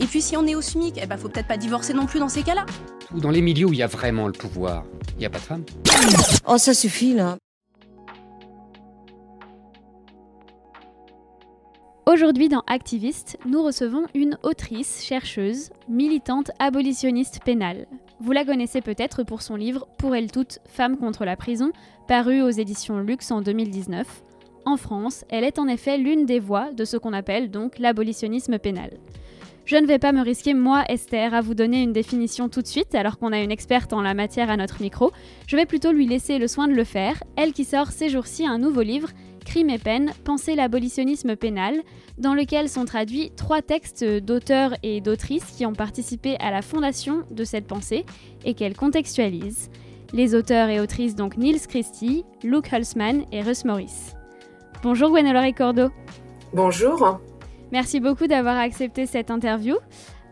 Et puis si on est au SMIC, eh ben faut peut-être pas divorcer non plus dans ces cas-là. Dans les milieux où il y a vraiment le pouvoir, il n'y a pas de femmes. Oh, ça suffit là. Aujourd'hui dans Activiste, nous recevons une autrice, chercheuse, militante abolitionniste pénale. Vous la connaissez peut-être pour son livre Pour elle toutes, Femmes contre la prison, paru aux éditions Lux en 2019. En France, elle est en effet l'une des voix de ce qu'on appelle donc l'abolitionnisme pénal. Je ne vais pas me risquer, moi, Esther, à vous donner une définition tout de suite, alors qu'on a une experte en la matière à notre micro. Je vais plutôt lui laisser le soin de le faire, elle qui sort ces jours-ci un nouveau livre, Crime et peine, penser l'abolitionnisme pénal, dans lequel sont traduits trois textes d'auteurs et d'autrices qui ont participé à la fondation de cette pensée et qu'elle contextualise. Les auteurs et autrices donc Niels Christie, Luke Hulsman et Russ Morris. Bonjour Gwenolore Cordo. Bonjour. Merci beaucoup d'avoir accepté cette interview.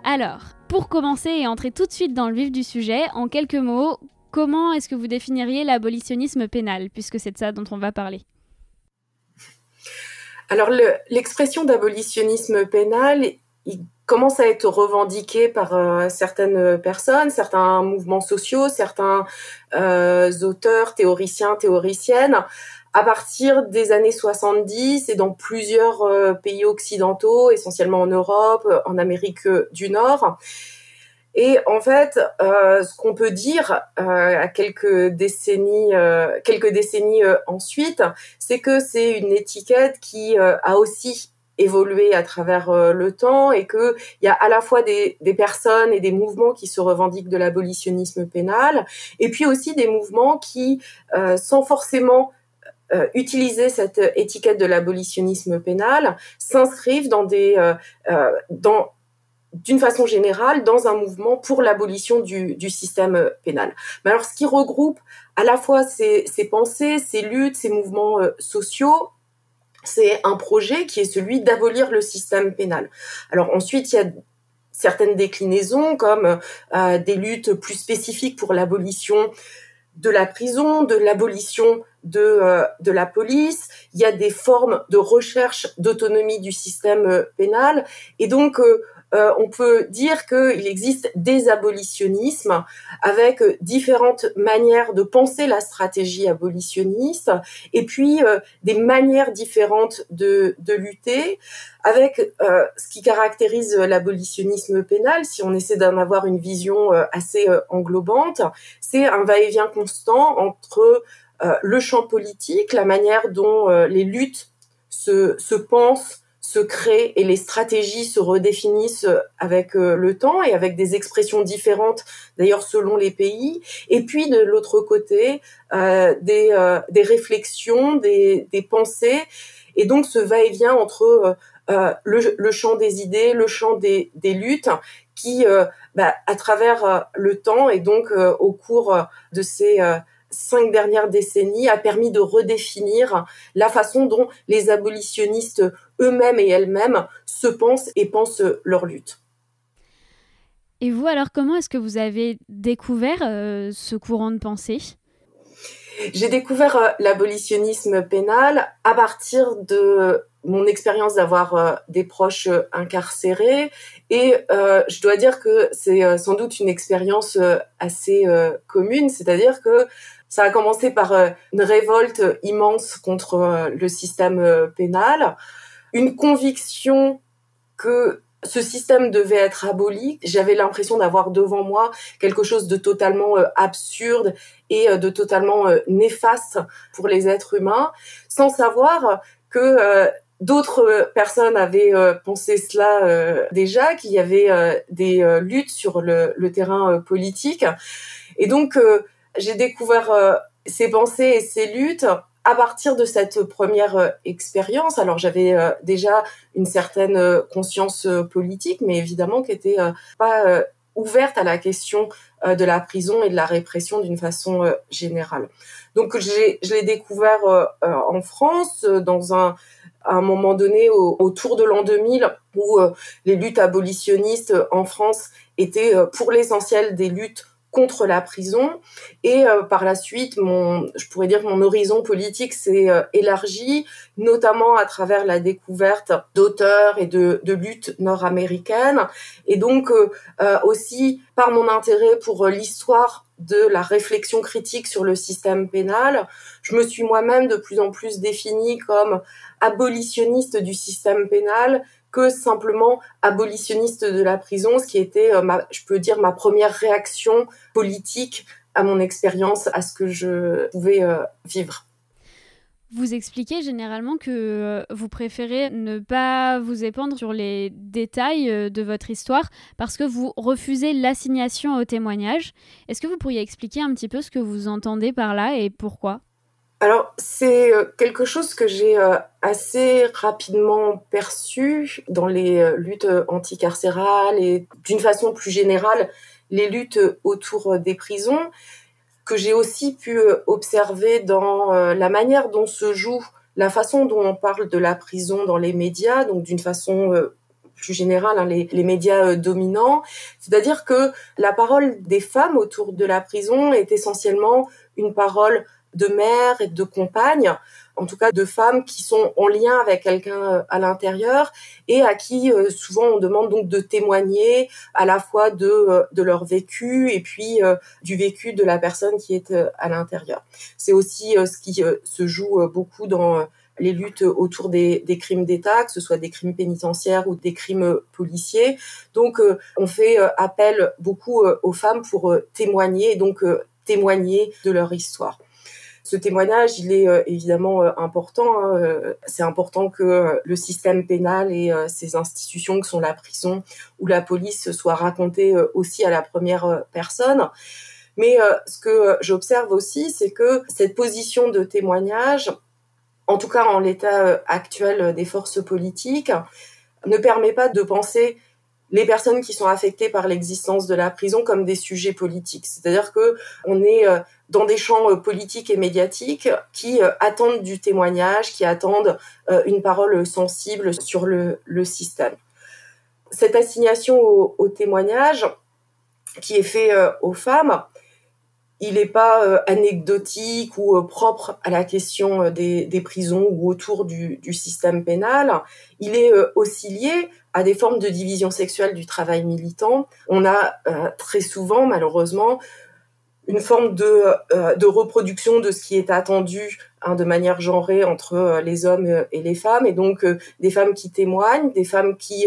Alors, pour commencer et entrer tout de suite dans le vif du sujet, en quelques mots, comment est-ce que vous définiriez l'abolitionnisme pénal, puisque c'est de ça dont on va parler? Alors l'expression d'abolitionnisme pénal, il commence à être revendiqué par euh, certaines personnes, certains mouvements sociaux, certains euh, auteurs, théoriciens, théoriciennes, à partir des années 70 et dans plusieurs euh, pays occidentaux, essentiellement en Europe, en Amérique du Nord. Et en fait, euh, ce qu'on peut dire euh, à quelques décennies, euh, quelques décennies euh, ensuite, c'est que c'est une étiquette qui euh, a aussi évolué à travers euh, le temps et que il y a à la fois des, des, personnes et des mouvements qui se revendiquent de l'abolitionnisme pénal, et puis aussi des mouvements qui, sans forcément utiliser cette étiquette de l'abolitionnisme pénal, s'inscrivent dans des dans d'une façon générale dans un mouvement pour l'abolition du, du, système euh, pénal. Mais alors ce qui regroupe à la fois ces, ces pensées, ces luttes, ces mouvements euh, sociaux, c'est un projet qui est celui d'abolir le système pénal. Alors ensuite, il y a certaines déclinaisons comme euh, des luttes plus spécifiques pour l'abolition de la prison, de l'abolition de, euh, de la police. Il y a des formes de recherche d'autonomie du système euh, pénal. Et donc, euh, euh, on peut dire qu'il existe des abolitionnismes avec différentes manières de penser la stratégie abolitionniste et puis euh, des manières différentes de, de lutter avec euh, ce qui caractérise l'abolitionnisme pénal, si on essaie d'en avoir une vision assez englobante, c'est un va-et-vient constant entre le champ politique, la manière dont les luttes se, se pensent, se créent et les stratégies se redéfinissent avec euh, le temps et avec des expressions différentes d'ailleurs selon les pays. Et puis de l'autre côté euh, des, euh, des réflexions des, des pensées. Et donc ce va-et-vient entre euh, le, le, champ des idées le champ des, des luttes qui euh, bah, à travers euh, le temps et donc au cours de ces cinq dernières décennies a permis de redéfinir la façon dont les abolitionnistes eux-mêmes et elles-mêmes se pensent et pensent leur lutte. Et vous, alors, comment est-ce que vous avez découvert euh, ce courant de pensée? J'ai découvert euh, l'abolitionnisme pénal à partir de mon expérience d'avoir euh, des proches incarcérés et je dois dire que c'est sans doute une expérience assez commune, c'est-à-dire que ça a commencé par une révolte immense contre le système pénal, une conviction que ce système devait être aboli. J'avais l'impression d'avoir devant moi quelque chose de totalement euh, absurde et euh, de totalement euh, néfaste pour les êtres humains, sans savoir que d'autres personnes avaient pensé cela déjà, qu'il y avait des luttes sur le, le terrain politique. Et donc, j'ai découvert ces pensées et ces luttes à partir de cette première euh, expérience, alors j'avais euh, déjà une certaine euh, conscience politique, mais évidemment qui était pas ouverte à la question de la prison et de la répression d'une façon générale. Donc je l'ai découvert en France dans un, à un moment donné autour de l'an 2000 où les luttes abolitionnistes en France étaient pour l'essentiel des luttes contre la prison. Et euh, par la suite, mon, je pourrais dire que mon horizon politique s'est euh, élargi, notamment à travers la découverte d'auteurs et de, de luttes nord-américaines. Et donc euh, aussi par mon intérêt pour l'histoire de la réflexion critique sur le système pénal, je me suis moi-même de plus en plus définie comme abolitionniste du système pénal que simplement abolitionniste de la prison, ce qui était, euh, je peux dire, ma première réaction politique à mon expérience, à ce que je pouvais euh, vivre. Vous expliquez généralement que euh, vous préférez ne pas vous épandre sur les détails de votre histoire parce que vous refusez l'assignation au témoignage. Est-ce que vous pourriez expliquer un petit peu ce que vous entendez par là et pourquoi? Alors, c'est euh, quelque chose que j'ai euh, assez rapidement perçu dans les euh, luttes anticarcérales et d'une façon plus générale, les luttes autour des prisons, que j'ai aussi pu observer dans la manière dont se joue, la façon dont on parle de la prison dans les médias, donc d'une façon plus générale, hein, les, les, médias dominants. C'est-à-dire que la parole des femmes autour de la prison est essentiellement une parole de mères et de compagnes, en tout cas de femmes qui sont en lien avec quelqu'un euh, à l'intérieur et à qui euh, souvent on demande donc de témoigner à la fois de, euh, leur vécu et puis du vécu de la personne qui est à l'intérieur. C'est aussi ce qui se joue beaucoup dans les luttes autour des, des crimes d'État, que ce soit des crimes pénitentiaires ou des crimes policiers. Donc on fait appel beaucoup aux femmes pour témoigner et donc témoigner de leur histoire ce témoignage, il est euh, évidemment euh, important. Hein, euh, c'est important que le système pénal et ces institutions que sont la prison ou la police soient racontées aussi à la première personne. Mais ce que j'observe aussi, c'est que cette position de témoignage, en tout cas en l'état actuel des forces politiques, ne permet pas de penser les personnes qui sont affectées par l'existence de la prison comme des sujets politiques. C'est-à-dire que on est euh, dans des champs euh, politiques et médiatiques qui euh, attendent du témoignage, qui attendent une parole sensible sur le, système. Cette assignation au, au, témoignage qui est fait aux femmes, il n'est pas anecdotique ou propre à la question des, des, prisons ou autour du, système pénal. Il est aussi lié à des formes de division sexuelle du travail militant. On a euh, très souvent, malheureusement, une forme de, euh, reproduction de ce qui est attendu hein, de manière genrée entre euh, les hommes et les femmes, et donc des femmes qui témoignent, des femmes qui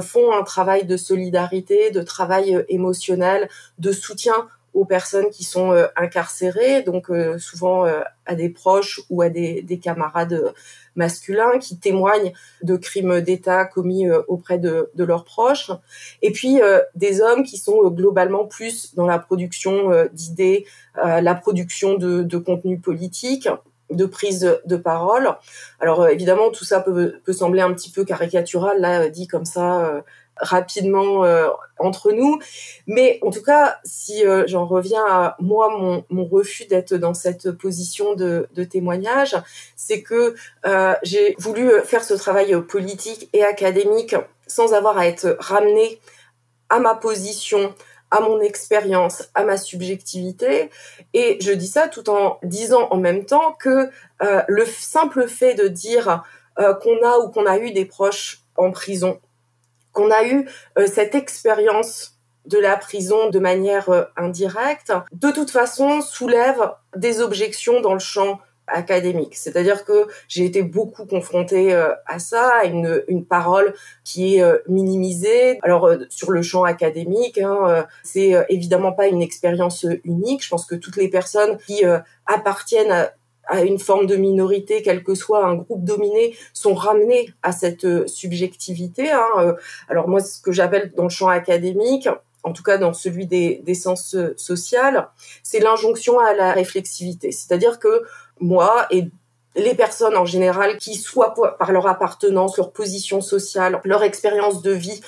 font un travail de solidarité, de travail émotionnel, de soutien aux personnes qui sont incarcérées, donc souvent à des proches ou à des, des camarades masculins qui témoignent de crimes d'État commis euh, auprès de, leurs proches, et puis euh, des hommes qui sont euh, globalement plus dans la production d'idées, la production de, de contenu politique, de prise de parole. Alors évidemment, tout ça peut, peut, sembler un petit peu caricatural, là, dit comme ça, rapidement euh, entre nous. Mais en tout cas, si euh, j'en reviens à moi, mon, refus d'être dans cette position de, témoignage, c'est que euh, j'ai voulu faire ce travail politique et académique sans avoir à être ramené à ma position, à mon expérience, à ma subjectivité. Et je dis ça tout en disant en même temps que le simple fait de dire qu'on a ou qu'on a eu des proches en prison qu'on a eu euh, cette expérience de la prison de manière euh, indirecte, de toute façon soulève des objections dans le champ académique. C'est-à-dire que j'ai été beaucoup confrontée à ça, à une, une parole qui est minimisée. Alors sur le champ académique, hein, c'est évidemment pas une expérience unique. Je pense que toutes les personnes qui appartiennent à à une forme de minorité, quel que soit un groupe dominé, sont ramenés à cette euh, subjectivité. Hein. Euh, alors moi, ce que j'appelle dans le champ académique, en tout cas dans celui des, des sciences euh, sociales, c'est l'injonction à la réflexivité. C'est-à-dire que moi et les personnes en général qui, soit par leur appartenance, leur position sociale, leur expérience de vie,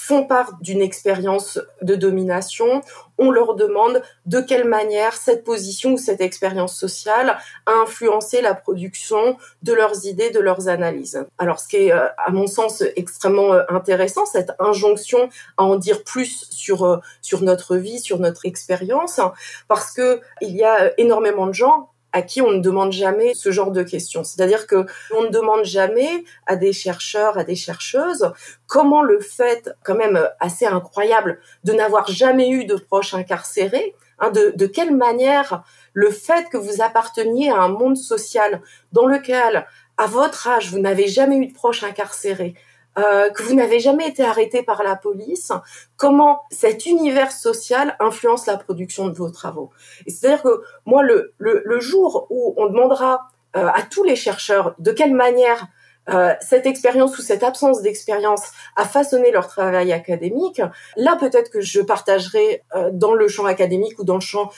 font part d'une expérience de domination, on leur demande de quelle manière cette position ou cette expérience sociale a influencé la production de leurs idées, de leurs analyses. Alors ce qui est euh, à mon sens extrêmement euh, intéressant, cette injonction à en dire plus sur euh, sur notre vie, sur notre expérience, parce que il y a énormément de gens à qui on ne demande jamais ce genre de questions. C'est-à-dire que on ne demande jamais à des chercheurs, à des chercheuses, comment le fait, quand même assez incroyable, de n'avoir jamais eu de proches incarcérés, hein, de, de quelle manière le fait que vous apparteniez à un monde social dans lequel, à votre âge, vous n'avez jamais eu de proches incarcérés, euh, que vous n'avez jamais été arrêté par la police, comment cet univers social influence la production de vos travaux. c'est-à-dire que moi, le, le, le, jour où on demandera euh, à tous les chercheurs de quelle manière euh, cette expérience ou cette absence d'expérience a façonné leur travail académique, là peut-être que je partagerai euh, dans le champ académique ou dans le champ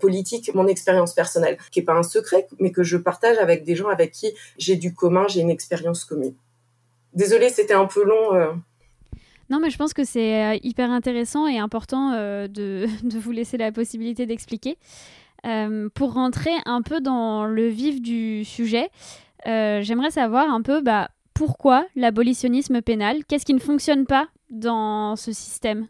politique mon expérience personnelle, qui est pas un secret, mais que je partage avec des gens avec qui j'ai du commun, j'ai une expérience commune. Désolée, c'était un peu long. Euh. Non, mais je pense que c'est euh, hyper intéressant et important euh, de, de, vous laisser la possibilité d'expliquer. pour rentrer un peu dans le vif du sujet, j'aimerais savoir un peu bah, pourquoi l'abolitionnisme pénal? Qu'est-ce qui ne fonctionne pas dans ce système?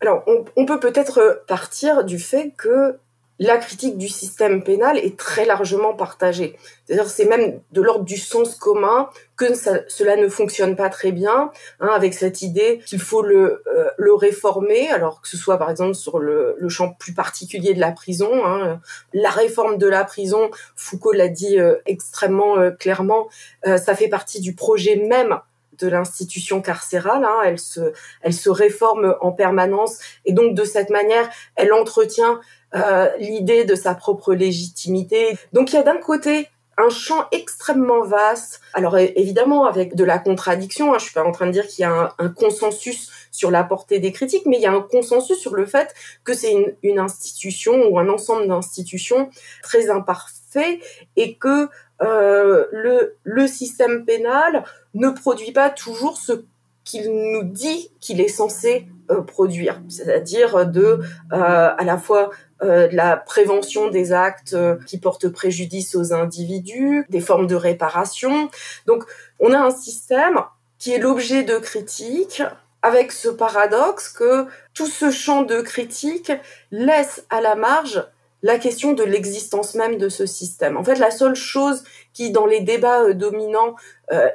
Alors, on, on peut peut-être partir du fait que la critique du système pénal est très largement partagée. C'est-à-dire, c'est même de l'ordre du sens commun que cela ne fonctionne pas très bien, hein, avec cette idée qu'il faut le, euh, le réformer, alors que ce soit par exemple sur le, le champ plus particulier de la prison, hein, la réforme de la prison, Foucault l'a dit euh, extrêmement euh, clairement, ça fait partie du projet même de l'institution carcérale. Hein, elle se, elle se réforme en permanence et donc de cette manière, elle entretient euh, l'idée de sa propre légitimité. Donc il y a d'un côté un champ extrêmement vaste. Alors évidemment avec de la contradiction, hein, je suis pas en train de dire qu'il y a un, consensus sur la portée des critiques, mais il y a un consensus sur le fait que c'est une, une, institution ou un ensemble d'institutions très imparfait et que euh, le, le système pénal ne produit pas toujours ce qu'il nous dit qu'il est censé euh, produire, c'est-à-dire de euh, à la fois euh, de la prévention des actes qui portent préjudice aux individus, des formes de réparation. Donc on a un système qui est l'objet de critiques avec ce paradoxe que tout ce champ de critique laisse à la marge la question de l'existence même de ce système. En fait, la seule chose qui, dans les débats dominants,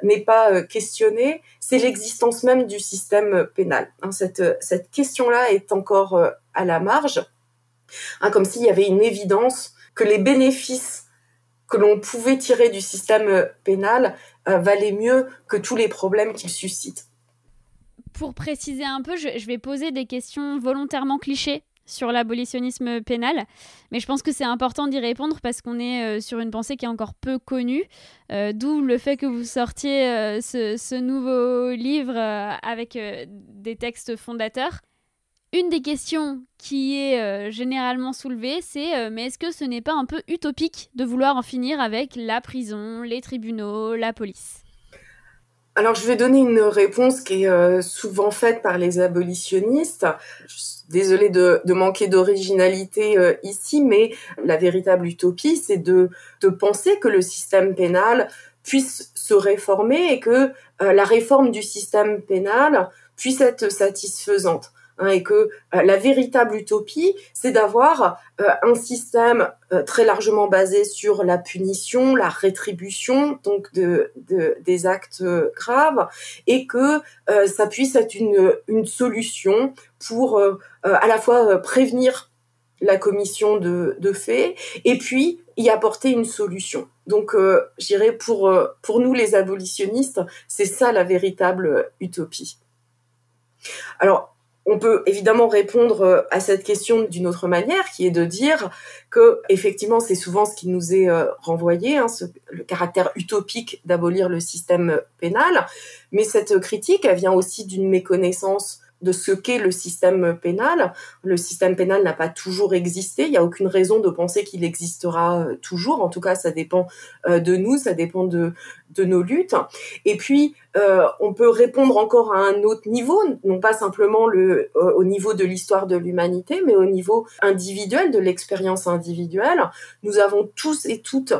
n'est pas questionnée, c'est l'existence même du système pénal. Hein, cette, cette question-là est encore à la marge, hein, comme s'il y avait une évidence que les bénéfices que l'on pouvait tirer du système pénal valaient mieux que tous les problèmes qu'il suscite. Pour préciser un peu, je vais poser des questions volontairement clichés sur l'abolitionnisme pénal. Mais je pense que c'est important d'y répondre parce qu'on est euh, sur une pensée qui est encore peu connue. Euh, d'où le fait que vous sortiez euh, ce, nouveau livre avec des textes fondateurs. Une des questions qui est généralement soulevée, c'est mais est-ce que ce n'est pas un peu utopique de vouloir en finir avec la prison, les tribunaux, la police? Alors, je vais donner une réponse qui est souvent faite par les abolitionnistes désolée de, manquer d'originalité euh, ici, mais la véritable utopie, c'est de, de penser que le système pénal puisse se réformer et que euh, la réforme du système pénal puisse être satisfaisante. Hein, et que euh, la véritable utopie, c'est d'avoir euh, un système euh, très largement basé sur la punition, la rétribution, donc de, de des actes graves, et que ça puisse être une, une solution pour à la fois prévenir la commission de, de faits, et puis y apporter une solution. Donc, euh, j'irais pour, pour nous les abolitionnistes, c'est ça la véritable utopie. Alors, on peut évidemment répondre euh, à cette question d'une autre manière, qui est de dire que effectivement c'est souvent ce qui nous est euh, renvoyé, hein, le caractère utopique d'abolir le système pénal. Mais cette critique, elle vient aussi d'une méconnaissance de ce qu'est le système pénal. Le système pénal n'a pas toujours existé. Il n'y a aucune raison de penser qu'il existera euh, toujours. En tout cas, ça dépend euh, de nous, ça dépend de, de nos luttes. Et puis, euh, on peut répondre encore à un autre niveau, non pas simplement le, au niveau de l'histoire de l'humanité, mais au niveau individuel, de l'expérience individuelle. Nous avons tous et toutes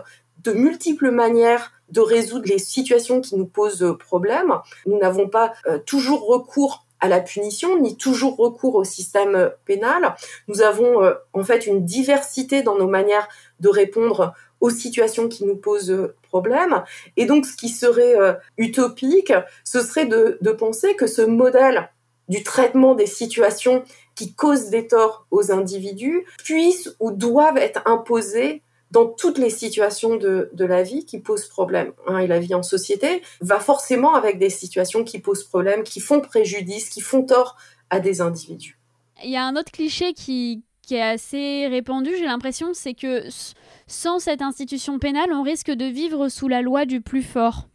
de multiples manières de résoudre les situations qui nous posent problème. Nous n'avons pas toujours recours à la punition, ni toujours recours au système pénal. Nous avons euh, en fait une diversité dans nos manières de répondre aux situations qui nous posent problème. Et donc, ce qui serait euh, utopique, ce serait de, de penser que ce modèle du traitement des situations qui causent des torts aux individus puisse ou doivent être imposés dans toutes les situations de, de la vie qui posent problème. Hein, et la vie en société va forcément avec des situations qui posent problème, qui font préjudice, qui font tort à des individus. Il y a un autre cliché qui, qui est assez répandu, j'ai l'impression, c'est que sans cette institution pénale, on risque de vivre sous la loi du plus fort.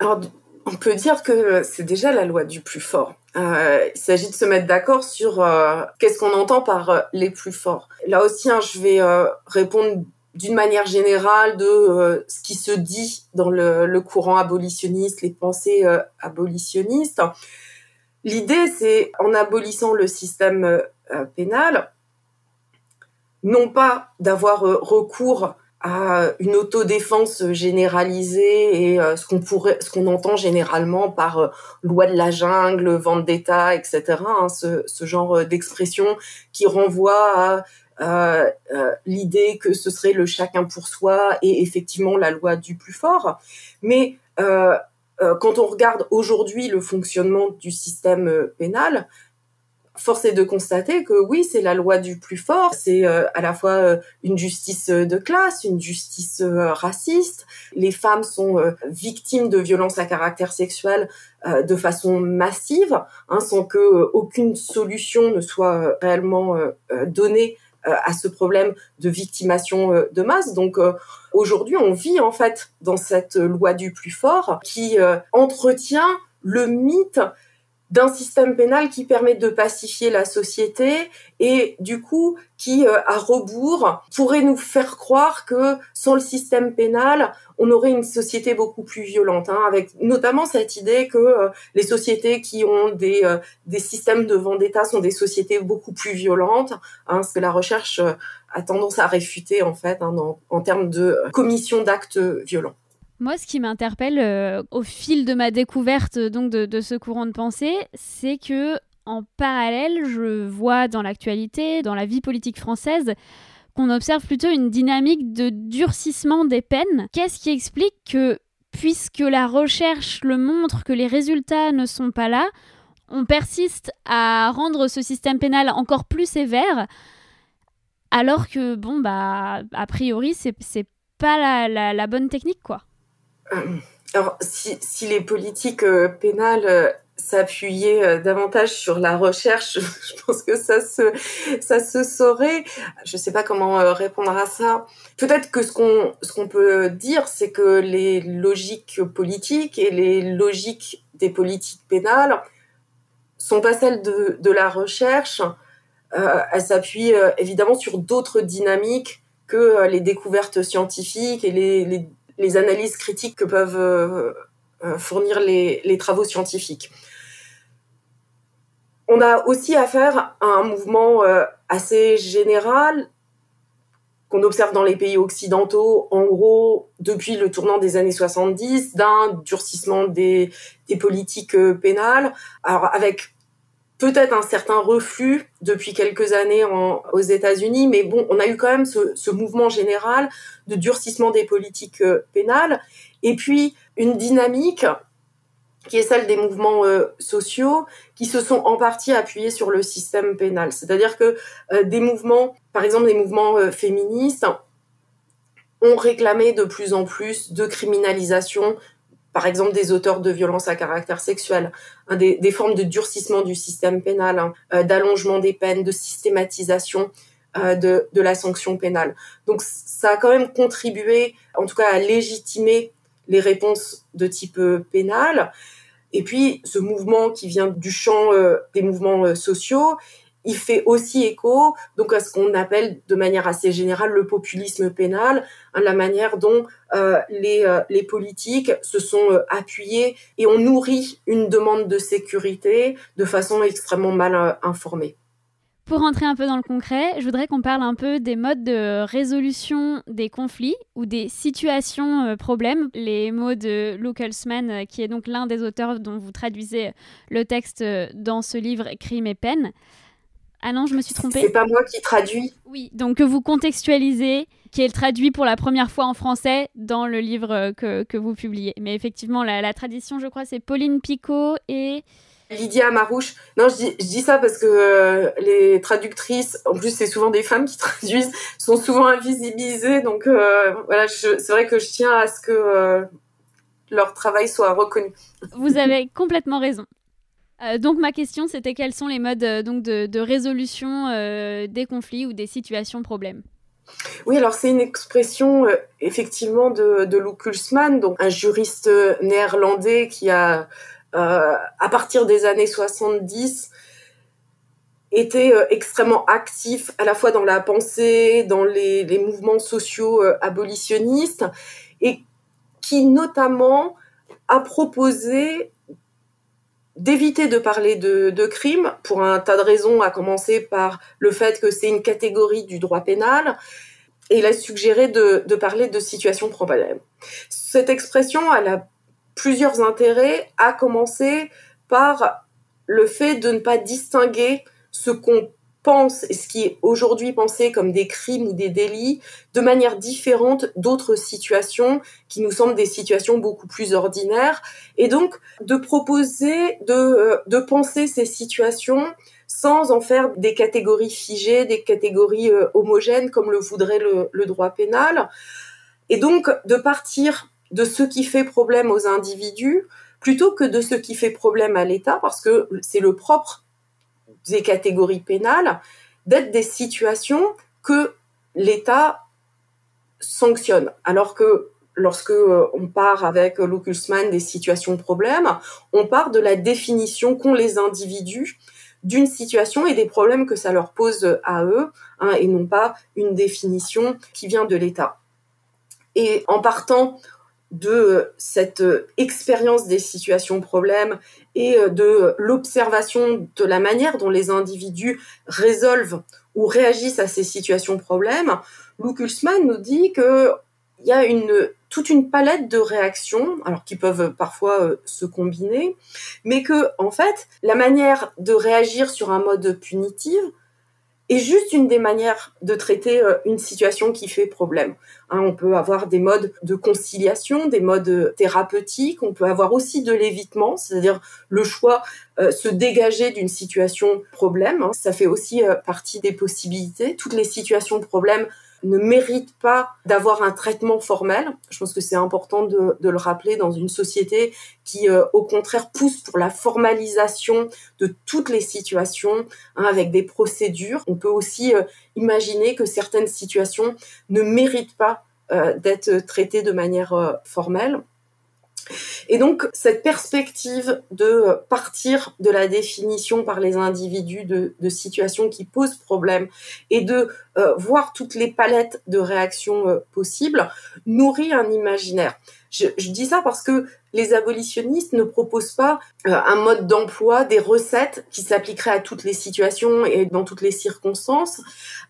Alors, on peut dire que c'est déjà la loi du plus fort. Euh, il s'agit de se mettre d'accord sur euh, qu'est-ce qu'on entend par euh, les plus forts. Là aussi, hein, je vais répondre d'une manière générale de ce qui se dit dans le, courant abolitionniste, les pensées abolitionnistes. L'idée, c'est en abolissant le système pénal, non pas d'avoir recours à une autodéfense généralisée et euh, ce qu'on pourrait, ce qu'on entend généralement par euh, loi de la jungle, vendetta, etc. Hein, ce, genre d'expression qui renvoie à euh, euh, l'idée que ce serait le chacun pour soi et effectivement la loi du plus fort. Mais euh, quand on regarde aujourd'hui le fonctionnement du système pénal, force est de constater que oui, c'est la loi du plus fort. C'est euh, à la fois euh, une justice de classe, une justice euh, raciste. Les femmes sont victimes de violences à caractère sexuel de façon massive, hein, sans que aucune solution ne soit réellement donnée à ce problème de victimation de masse. Donc aujourd'hui, on vit en fait dans cette loi du plus fort qui entretient le mythe d'un système pénal qui permet de pacifier la société et du coup qui, euh, à rebours, pourrait nous faire croire que sans le système pénal, on aurait une société beaucoup plus violente, hein, avec notamment cette idée que euh, les sociétés qui ont des, euh, des systèmes de vendetta sont des sociétés beaucoup plus violentes, hein, ce que la recherche euh, a tendance à réfuter en fait hein, en termes de commission d'actes violents. Moi, ce qui m'interpelle euh, au fil de ma découverte donc de, ce courant de pensée, c'est que en parallèle, je vois dans l'actualité, dans la vie politique française, qu'on observe plutôt une dynamique de durcissement des peines. Qu'est-ce qui explique que, puisque la recherche le montre que les résultats ne sont pas là, on persiste à rendre ce système pénal encore plus sévère, alors que, bon, bah, a priori, c'est pas la bonne technique, quoi. Alors, si, si, les politiques euh, pénales euh, s'appuyaient euh, davantage sur la recherche, je pense que ça se, ça se saurait. Je ne sais pas comment euh, répondre à ça. Peut-être que ce qu'on, ce qu'on peut dire, c'est que les logiques politiques et les logiques des politiques pénales sont pas celles de, de la recherche. Euh, elles s'appuient évidemment sur d'autres dynamiques que les découvertes scientifiques et les les analyses critiques que peuvent euh, fournir les, travaux scientifiques. On a aussi affaire à un mouvement euh, assez général qu'on observe dans les pays occidentaux, en gros, depuis le tournant des années 70, d'un durcissement des, des politiques euh, pénales, alors avec peut-être un certain reflux depuis quelques années aux États-Unis, mais bon, on a eu quand même ce, mouvement général de durcissement des politiques euh, pénales, et puis une dynamique qui est celle des mouvements euh, sociaux qui se sont en partie appuyés sur le système pénal. C'est-à-dire que euh, des mouvements, par exemple des mouvements féministes, ont réclamé de plus en plus de criminalisation, par exemple des auteurs de violences à caractère sexuel, hein, des, formes de durcissement du système pénal, hein, d'allongement des peines, de systématisation de, de la sanction pénale. Donc ça a quand même contribué, en tout cas, à légitimer les réponses de type euh, pénal. Et puis, ce mouvement qui vient du champ euh, des mouvements euh, sociaux, il fait aussi écho donc à ce qu'on appelle de manière assez générale le populisme pénal, hein, la manière dont les, les politiques se sont appuyés et ont nourri une demande de sécurité de façon extrêmement mal informée. Pour rentrer un peu dans le concret, je voudrais qu'on parle un peu des modes de résolution des conflits ou des situations euh, problèmes. Les mots de Luke euh, qui est donc l'un des auteurs dont vous traduisez le texte euh, dans ce livre Crime et peine. Ah non, je me suis trompée. C'est pas moi qui traduis. Oui, donc que vous contextualisez, qui est traduit pour la première fois en français dans le livre que, que vous publiez. Mais effectivement, la, la tradition, je crois, c'est Pauline Picot et Lydia Marouche. Non, je dis, je dis ça parce que euh, les traductrices, en plus c'est souvent des femmes qui traduisent, sont souvent invisibilisées. Donc euh, voilà, c'est vrai que je tiens à ce que euh, leur travail soit reconnu. Vous avez complètement raison. Donc ma question, c'était quels sont les modes donc de, résolution des conflits ou des situations problèmes? Oui, alors c'est une expression effectivement de, de Lou Kulsman, donc un juriste néerlandais qui a euh, à partir des années 70, était euh, extrêmement actif à la fois dans la pensée, dans les, mouvements sociaux euh, abolitionnistes, et qui notamment a proposé d'éviter de parler de, de crime pour un tas de raisons, à commencer par le fait que c'est une catégorie du droit pénal, et il a suggéré de, de parler de situation problème. Cette expression, elle a plusieurs intérêts, à commencer par le fait de ne pas distinguer ce qu'on pense ce qui est aujourd'hui pensé comme des crimes ou des délits de manière différente d'autres situations qui nous semblent des situations beaucoup plus ordinaires. Et donc de proposer de, euh, de penser ces situations sans en faire des catégories figées, des catégories euh, homogènes comme le voudrait le, le droit pénal. Et donc de partir de ce qui fait problème aux individus plutôt que de ce qui fait problème à l'État, parce que c'est le propre des catégories pénales d'être des situations que l'État sanctionne. Alors que lorsque euh, on part avec Lucasman des situations problèmes, on part de la définition qu'ont les individus d'une situation et des problèmes que ça leur pose à eux, hein, et non pas une définition qui vient de l'État. Et en partant de cette expérience des situations problèmes et de l'observation de la manière dont les individus résolvent ou réagissent à ces situations problèmes, Lou nous dit que il y a une toute une palette de réactions, alors qui peuvent parfois euh, se combiner, mais que en fait la manière de réagir sur un mode punitif est juste une des manières de traiter euh, une situation qui fait problème. Hein, on peut avoir des modes de conciliation, des modes thérapeutiques, on peut avoir aussi de l'évitement, c'est-à-dire le choix euh, se dégager d'une situation problème. Hein. ça fait aussi euh, partie des possibilités. Toutes les situations de problème ne mérite pas d'avoir un traitement formel. Je pense que c'est important de, le rappeler dans une société qui, euh, au contraire, pousse pour la formalisation de toutes les situations hein, avec des procédures. On peut aussi euh, imaginer que certaines situations ne méritent pas euh, d'être traitées de manière formelle. Et donc, cette perspective de partir de la définition par les individus de, situations qui posent problème et de euh, voir toutes les palettes de réactions euh, possibles nourrit un imaginaire. Je, dis ça parce que les abolitionnistes ne proposent pas euh, un mode d'emploi, des recettes qui s'appliqueraient à toutes les situations et dans toutes les circonstances,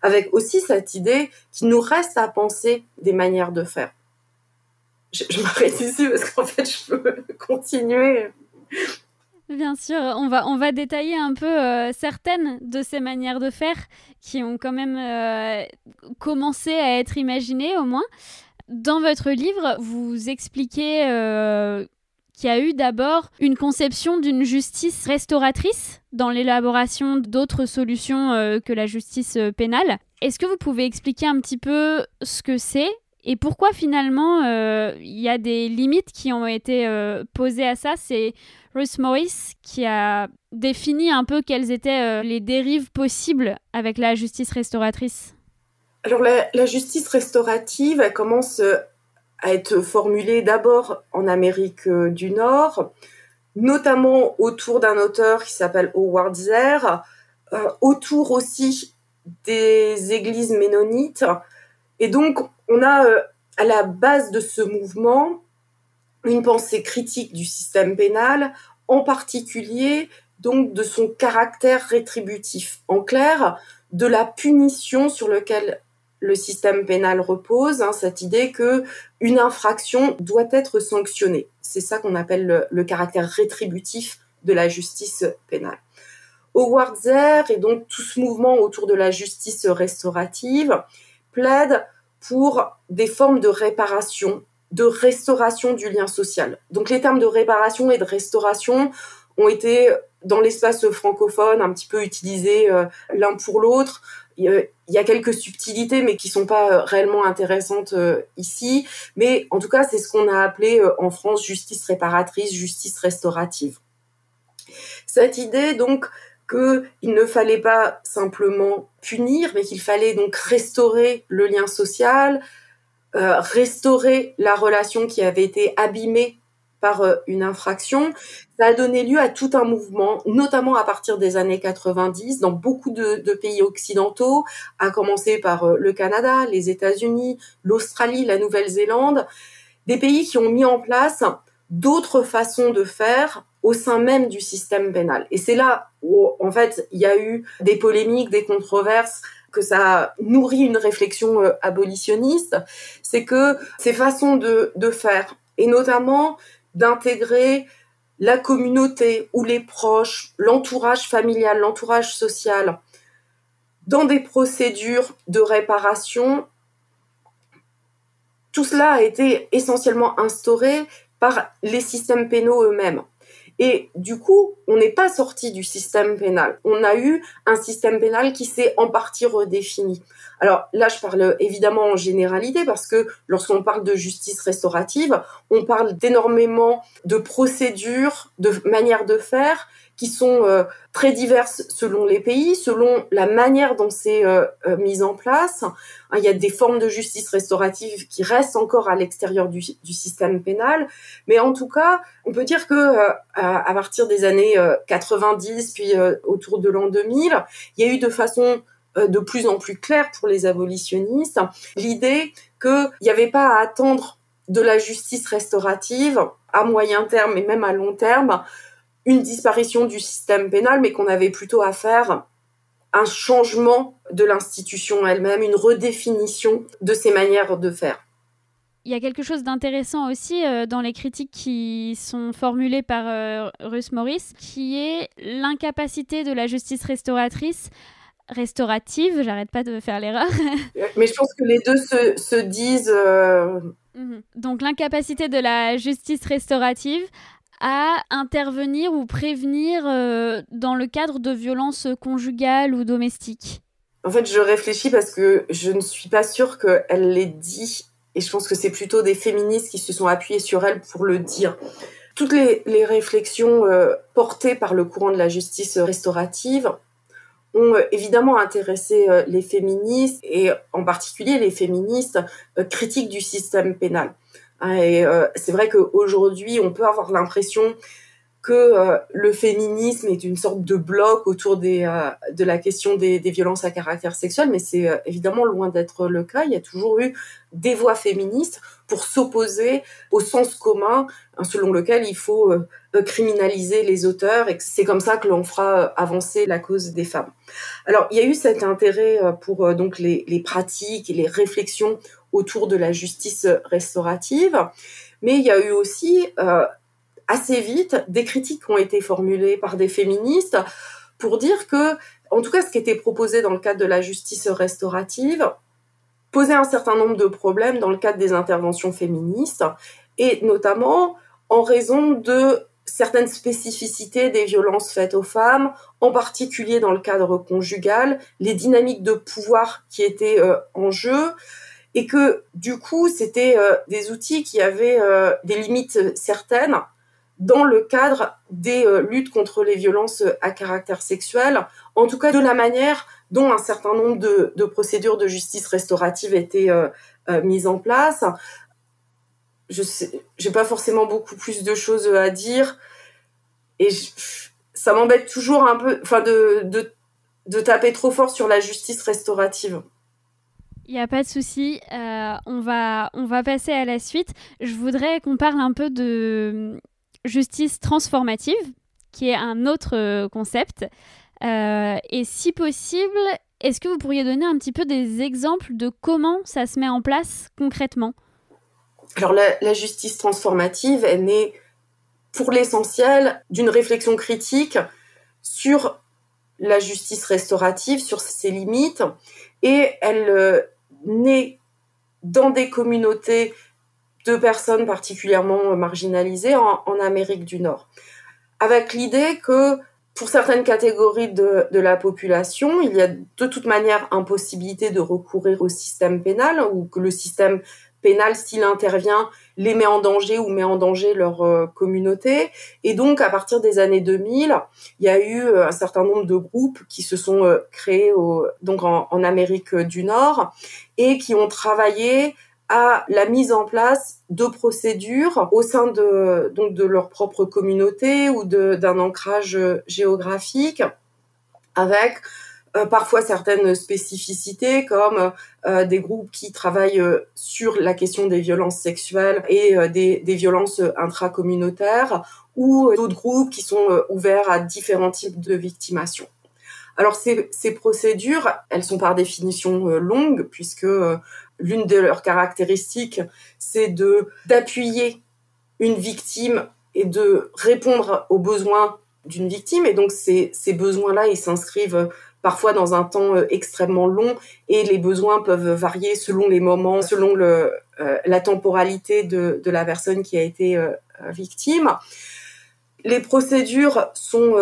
avec aussi cette idée qu'il nous reste à penser des manières de faire je, m'arrête ici parce qu'en fait, je peux continuer. Bien sûr, on va, on va détailler un peu euh, certaines de ces manières de faire qui ont quand même euh, commencé à être imaginées au moins. Dans votre livre, vous expliquez euh, qui a eu d'abord une conception d'une justice restauratrice dans l'élaboration d'autres solutions que la justice pénale. Est-ce que vous pouvez expliquer un petit peu ce que c'est et pourquoi finalement euh, il y a des limites qui ont été posées à ça? C'est Ruth Morris qui a défini un peu quelles étaient les dérives possibles avec la justice restauratrice. Alors la, justice restaurative, elle commence à être formulée d'abord en Amérique euh, du Nord, notamment autour d'un auteur qui s'appelle Howard Zer, euh, autour aussi des églises ménonites. Et donc, on a euh, à la base de ce mouvement une pensée critique du système pénal, en particulier donc de son caractère rétributif. En clair, de la punition sur lequel le système pénal repose, hein, cette idée que une infraction doit être sanctionnée. C'est ça qu'on appelle le, caractère rétributif de la justice pénale. Howard Zer et donc tout ce mouvement autour de la justice restaurative plaide pour des formes de réparation, de restauration du lien social. Donc les termes de réparation et de restauration ont été dans l'espace francophone un petit peu utilisés euh, l'un pour l'autre il y a quelques subtilités, mais qui sont pas euh, réellement intéressantes euh, ici. Mais en tout cas, c'est ce qu'on a appelé en France justice réparatrice, justice restaurative. Cette idée, donc, qu'il ne fallait pas simplement punir, mais qu'il fallait donc restaurer le lien social, restaurer la relation qui avait été abîmée par euh, une infraction. Ça a donné lieu à tout un mouvement, notamment à partir des années 90, dans beaucoup de, pays occidentaux, à commencer par euh, le Canada, les États-Unis, l'Australie, la Nouvelle-Zélande, des pays qui ont mis en place d'autres façons de faire au sein même du système pénal. Et c'est là où, en fait, il y a eu des polémiques, des controverses, que ça nourrit une réflexion euh, abolitionniste, c'est que ces façons de, de faire, et notamment d'intégrer la communauté ou les proches, l'entourage familial, l'entourage social dans des procédures de réparation. Tout cela a été essentiellement instauré par les systèmes pénaux eux-mêmes. Et du coup, on n'est pas sorti du système pénal. On a eu un système pénal qui s'est en partie redéfini. Alors là, je parle évidemment en généralité parce que lorsqu'on parle de justice restaurative, on parle d'énormément de procédures, de manières de faire sont euh, très diverses selon les pays, selon la manière dont c'est euh, euh, mis en place. Hein, il y a des formes de justice restaurative qui restent encore à l'extérieur du, du, système pénal, mais en tout cas, on peut dire que à partir des années 90 puis autour de l'an 2000, il y a eu de façon de plus en plus claire pour les abolitionnistes l'idée qu'il n'y avait pas à attendre de la justice restaurative à moyen terme et même à long terme une disparition du système pénal, mais qu'on avait plutôt à faire un changement de l'institution elle-même, une redéfinition de ses manières de faire. Il y a quelque chose d'intéressant aussi euh, dans les critiques qui sont formulées par euh, Russ Morris, qui est l'incapacité de la justice restauratrice restaurative, j'arrête pas de faire l'erreur. Mais je pense que les deux se, se disent... Euh, mhm. Donc l'incapacité de la justice restaurative à intervenir ou prévenir euh, dans le cadre de violences conjugales ou domestiques En fait, je réfléchis parce que je ne suis pas sûre qu'elle l'ait dit, et je pense que c'est plutôt des féministes qui se sont appuyées sur elle pour le dire. Toutes les, réflexions euh, portées par le courant de la justice restaurative ont euh, évidemment intéressé les féministes et en particulier les féministes critiques du système pénal. Et euh, c'est vrai qu'aujourd'hui, on peut avoir l'impression que euh, le féminisme est une sorte de bloc autour euh, de la question des, des, violences à caractère sexuel, mais c'est évidemment loin d'être le cas. Il y a toujours eu des voix féministes pour s'opposer au sens commun hein, selon lequel il faut criminaliser les auteurs et que c'est comme ça que l'on fera avancer la cause des femmes. Alors, il y a eu cet intérêt pour donc les, les pratiques et les réflexions autour de la justice restaurative, mais il y a eu aussi euh, assez vite des critiques qui ont été formulées par des féministes pour dire que, en tout cas, ce qui était proposé dans le cadre de la justice restaurative posait un certain nombre de problèmes dans le cadre des interventions féministes, et notamment en raison de certaines spécificités des violences faites aux femmes, en particulier dans le cadre conjugal, les dynamiques de pouvoir qui étaient euh, en jeu, et que du coup, c'était euh, des outils qui avaient euh, des limites certaines dans le cadre des luttes contre les violences à caractère sexuel, en tout cas de la manière dont un certain nombre de, procédures de justice restaurative étaient mises en place je j'ai pas forcément beaucoup plus de choses à dire. Et ça m'embête toujours un peu, enfin, de, de, de, taper trop fort sur la justice restaurative. Il n'y a pas de souci, euh, on, va, on va passer à la suite. Je voudrais qu'on parle un peu de justice transformative, qui est un autre euh, concept. Euh, et si possible, est-ce que vous pourriez donner un petit peu des exemples de comment ça se met en place concrètement? Alors la, justice transformative est née pour l'essentiel d'une réflexion critique sur la justice restaurative, sur ses limites, et elle naît dans des communautés de personnes particulièrement marginalisées en, Amérique du Nord, avec l'idée que pour certaines catégories de, de, la population, il y a de toute manière impossibilité de recourir au système pénal ou que le système pénal, s'il intervient, les met en danger ou met en danger leur euh, communauté. Et donc, à partir des années 2000, il y a eu euh, un certain nombre de groupes qui se sont euh, créés donc en, Amérique du Nord et qui ont travaillé à la mise en place de procédures au sein de donc de leur propre communauté ou d'un ancrage géographique avec parfois certaines spécificités comme euh, des groupes qui travaillent euh, sur la question des violences sexuelles et des, violences intracommunautaires ou d'autres groupes qui sont ouverts à différents types de victimation. Alors ces, procédures, elles sont par définition longues puisque l'une de leurs caractéristiques, c'est de d'appuyer une victime et de répondre aux besoins d'une victime. Et donc ces besoins-là, ils s'inscrivent parfois dans un temps euh, extrêmement long et les besoins peuvent varier selon les moments, selon le, euh, la temporalité de, de, la personne qui a été euh, victime. Les procédures sont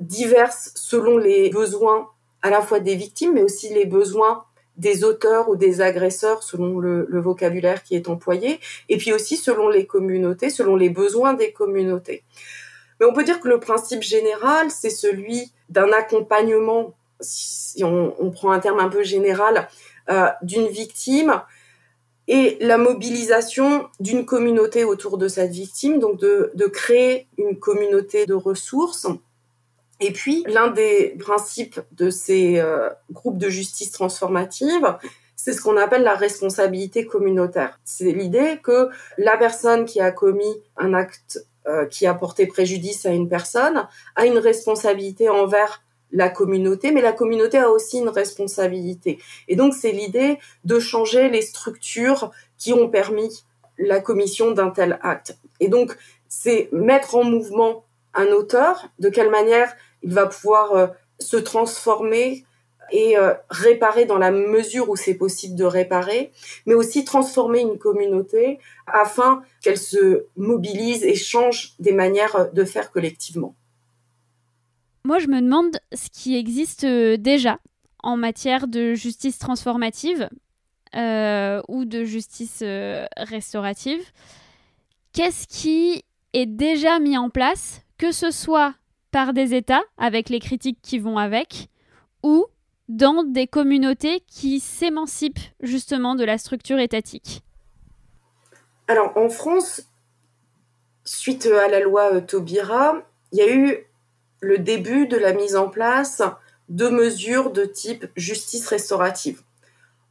diverses selon les besoins à la fois des victimes, mais aussi les besoins des auteurs ou des agresseurs selon le, le, vocabulaire qui est employé, et puis aussi selon les communautés, selon les besoins des communautés. Mais on peut dire que le principe général, c'est celui d'un accompagnement si on, prend un terme un peu général, euh, d'une victime et la mobilisation d'une communauté autour de cette victime, donc de, créer une communauté de ressources. Et puis, l'un des principes de ces euh, groupes de justice transformative, c'est ce qu'on appelle la responsabilité communautaire. C'est l'idée que la personne qui a commis un acte euh, qui a porté préjudice à une personne a une responsabilité envers la communauté, mais la communauté a aussi une responsabilité. Et donc, c'est l'idée de changer les structures qui ont permis la commission d'un tel acte. Et donc, c'est mettre en mouvement un auteur, de quelle manière il va pouvoir euh, se transformer et euh, réparer dans la mesure où c'est possible de réparer, mais aussi transformer une communauté afin qu'elle se mobilise et change des manières de faire collectivement. Moi, je me demande ce qui existe euh, déjà en matière de justice transformative euh, ou de justice euh, restaurative. Qu'est-ce qui est déjà mis en place, que ce soit par des États, avec les critiques qui vont avec, ou dans des communautés qui s'émancipent justement de la structure étatique? Alors en France, suite à la loi Taubira, il y a eu le début de la mise en place de mesures de type justice restaurative.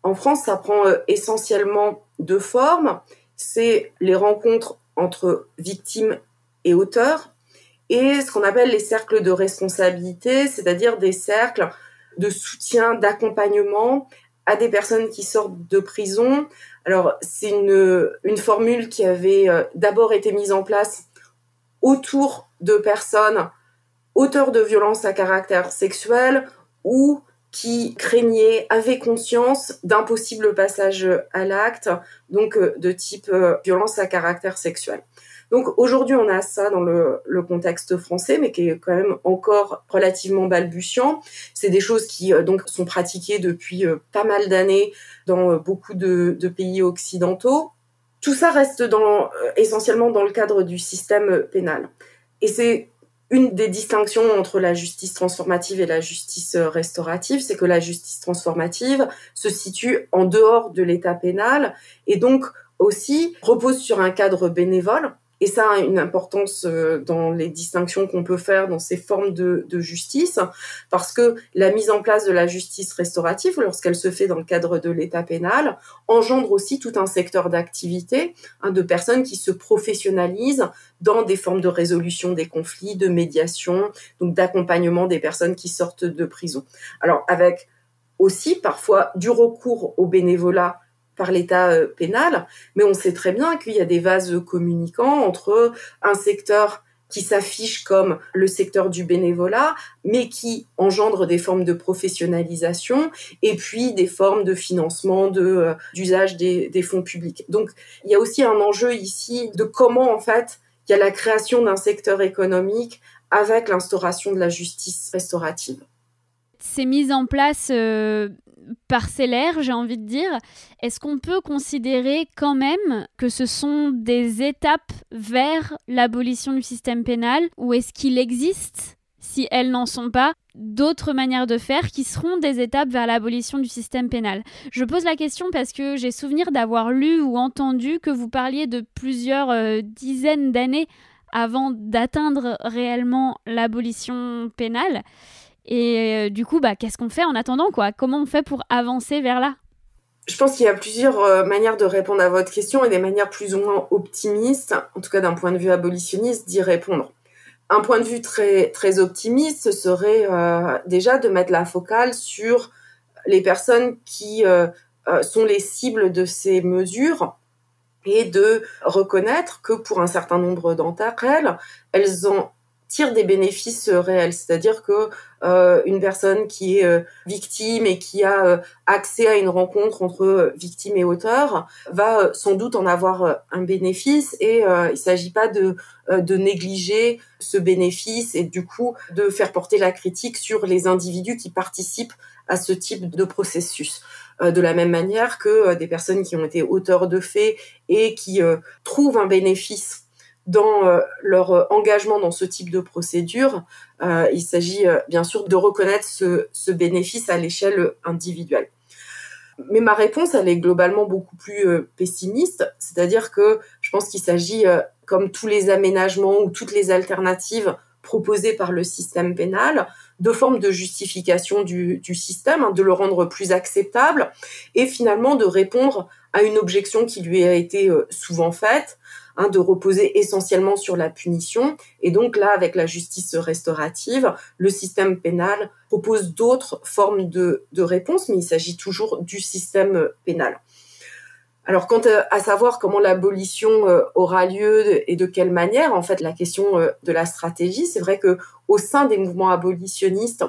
En France, ça prend euh, essentiellement deux formes. C'est les rencontres entre victimes et auteurs et ce qu'on appelle les cercles de responsabilité, c'est-à-dire des cercles de soutien, d'accompagnement à des personnes qui sortent de prison. Alors, c'est une, une formule qui avait euh, d'abord été mise en place autour de personnes auteurs de violences à caractère sexuel ou qui craignaient, avaient conscience d'un possible passage à l'acte, donc euh, de type euh, violence à caractère sexuel. Donc aujourd'hui, on a ça dans le, contexte français, mais qui est quand même encore relativement balbutiant. C'est des choses qui euh, donc sont pratiquées depuis pas mal d'années dans beaucoup de, de, pays occidentaux. Tout ça reste dans, essentiellement dans le cadre du système pénal. Et c'est une des distinctions entre la justice transformative et la justice restaurative, c'est que la justice transformative se situe en dehors de l'état pénal et donc aussi repose sur un cadre bénévole et ça a une importance euh, dans les distinctions qu'on peut faire dans ces formes de, justice, parce que la mise en place de la justice restaurative, lorsqu'elle se fait dans le cadre de l'état pénal, engendre aussi tout un secteur d'activité hein, de personnes qui se professionnalisent dans des formes de résolution des conflits, de médiation, donc d'accompagnement des personnes qui sortent de prison. Alors avec aussi parfois du recours au bénévolat par l'état euh, pénal, mais on sait très bien qu'il y a des vases communicants entre un secteur qui s'affiche comme le secteur du bénévolat, mais qui engendre des formes de professionnalisation et puis des formes de financement de euh, d'usage des, des fonds publics. Donc il y a aussi un enjeu ici de comment en fait il y a la création d'un secteur économique avec l'instauration de la justice restaurative. C'est mis en place euh, parcellaire, j'ai envie de dire. Est-ce qu'on peut considérer quand même que ce sont des étapes vers l'abolition du système pénal ou est-ce qu'il existe, si elles n'en sont pas, d'autres manières de faire qui seront des étapes vers l'abolition du système pénal? Je pose la question parce que j'ai souvenir d'avoir lu ou entendu que vous parliez de plusieurs euh, dizaines d'années avant d'atteindre réellement l'abolition pénale. Et euh, du coup, bah, qu'est-ce qu'on fait en attendant Comment on fait pour avancer vers là? Je pense qu'il y a plusieurs euh, manières de répondre à votre question et des manières plus ou moins optimistes, en tout cas d'un point de vue abolitionniste, d'y répondre. Un point de vue très très optimiste ce serait euh, déjà de mettre la focale sur les personnes qui sont les cibles de ces mesures et de reconnaître que pour un certain nombre d'entre elles, elles ont tire des bénéfices réels, c'est-à-dire que euh, une personne qui est euh, victime et qui a accès à une rencontre entre victime et auteur va sans doute en avoir un bénéfice et il ne s'agit pas de, de négliger ce bénéfice et du coup de faire porter la critique sur les individus qui participent à ce type de processus. De la même manière que des personnes qui ont été auteurs de faits et qui trouvent un bénéfice dans euh, leur euh, engagement dans ce type de procédure, euh, il s'agit bien sûr de reconnaître ce, ce bénéfice à l'échelle individuelle. Mais ma réponse, elle est globalement beaucoup plus pessimiste, c'est-à-dire que je pense qu'il s'agit, comme tous les aménagements ou toutes les alternatives proposées par le système pénal, de formes de justification du, du système, hein, de le rendre plus acceptable et finalement de répondre à une objection qui lui a été souvent faite, Hein, de reposer essentiellement sur la punition. Et donc là, avec la justice restaurative, le système pénal propose d'autres formes de, de réponse, mais il s'agit toujours du système pénal. Alors, quant à savoir comment l'abolition euh, aura lieu et de quelle manière, en fait, la question euh, de la stratégie, c'est vrai que au sein des mouvements abolitionnistes,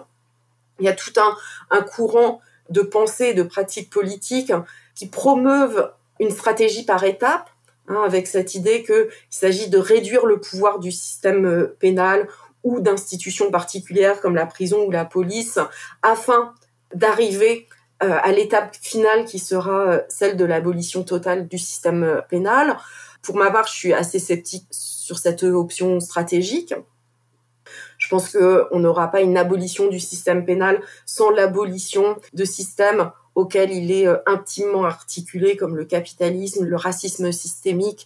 il y a tout un, courant de pensée, de pratiques politiques qui promeuvent une stratégie par étapes Hein, avec cette idée qu'il s'agit de réduire le pouvoir du système euh, pénal ou d'institutions particulières comme la prison ou la police afin d'arriver euh, à l'étape finale qui sera euh, celle de l'abolition totale du système pénal. Pour ma part, je suis assez sceptique sur cette option stratégique. Je pense qu'on n'aura pas une abolition du système pénal sans l'abolition de systèmes auquel il est euh, intimement articulé, comme le capitalisme, le racisme systémique.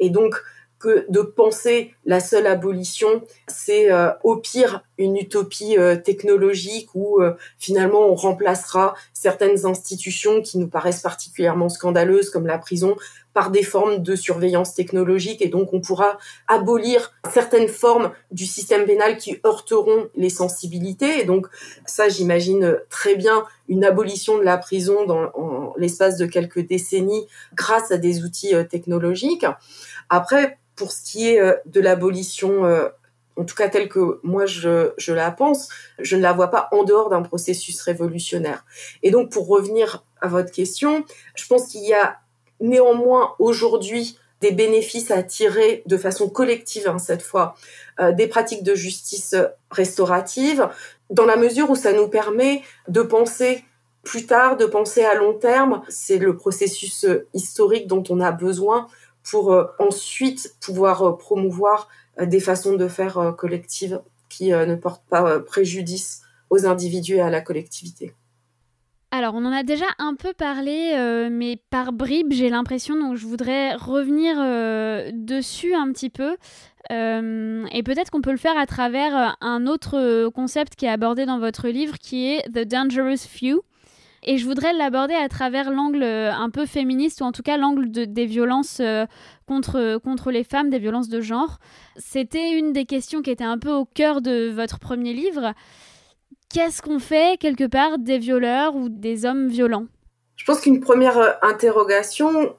Et donc, que de penser la seule abolition, c'est euh, au pire une utopie euh, technologique où finalement on remplacera certaines institutions qui nous paraissent particulièrement scandaleuses comme la prison par des formes de surveillance technologique et donc on pourra abolir certaines formes du système pénal qui heurteront les sensibilités et donc ça j'imagine très bien une abolition de la prison dans l'espace de quelques décennies grâce à des outils euh, technologiques. Après pour ce qui est euh, de l'abolition euh, en tout cas telle que moi je, je la pense, je ne la vois pas en dehors d'un processus révolutionnaire. Et donc pour revenir à votre question, je pense qu'il y a néanmoins aujourd'hui des bénéfices à tirer de façon collective hein, cette fois des pratiques de justice restaurative, dans la mesure où ça nous permet de penser plus tard, de penser à long terme. C'est le processus historique dont on a besoin pour ensuite pouvoir promouvoir des façons de faire collectives qui ne portent pas préjudice aux individus et à la collectivité. Alors, on en a déjà un peu parlé, euh, mais par bribes, j'ai l'impression, donc je voudrais revenir euh, dessus un petit peu. Euh, et peut-être qu'on peut le faire à travers un autre concept qui est abordé dans votre livre, qui est The Dangerous Few. Et je voudrais l'aborder à travers l'angle un peu féministe, ou en tout cas l'angle des violences contre, contre les femmes, des violences de genre. C'était une des questions qui était un peu au cœur de votre premier livre qu'est-ce qu'on fait quelque part des violeurs ou des hommes violents? Je pense qu'une première euh, interrogation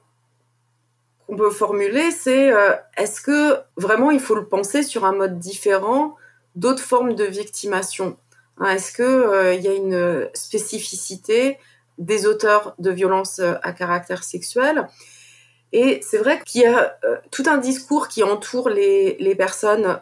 qu'on peut formuler, c'est euh, est-ce que vraiment il faut le penser sur un mode différent d'autres formes de victimation? Hein, Est-ce qu'il euh, y a une spécificité des auteurs de violences à caractère sexuel? Et c'est vrai qu'il y a tout un discours qui entoure les, personnes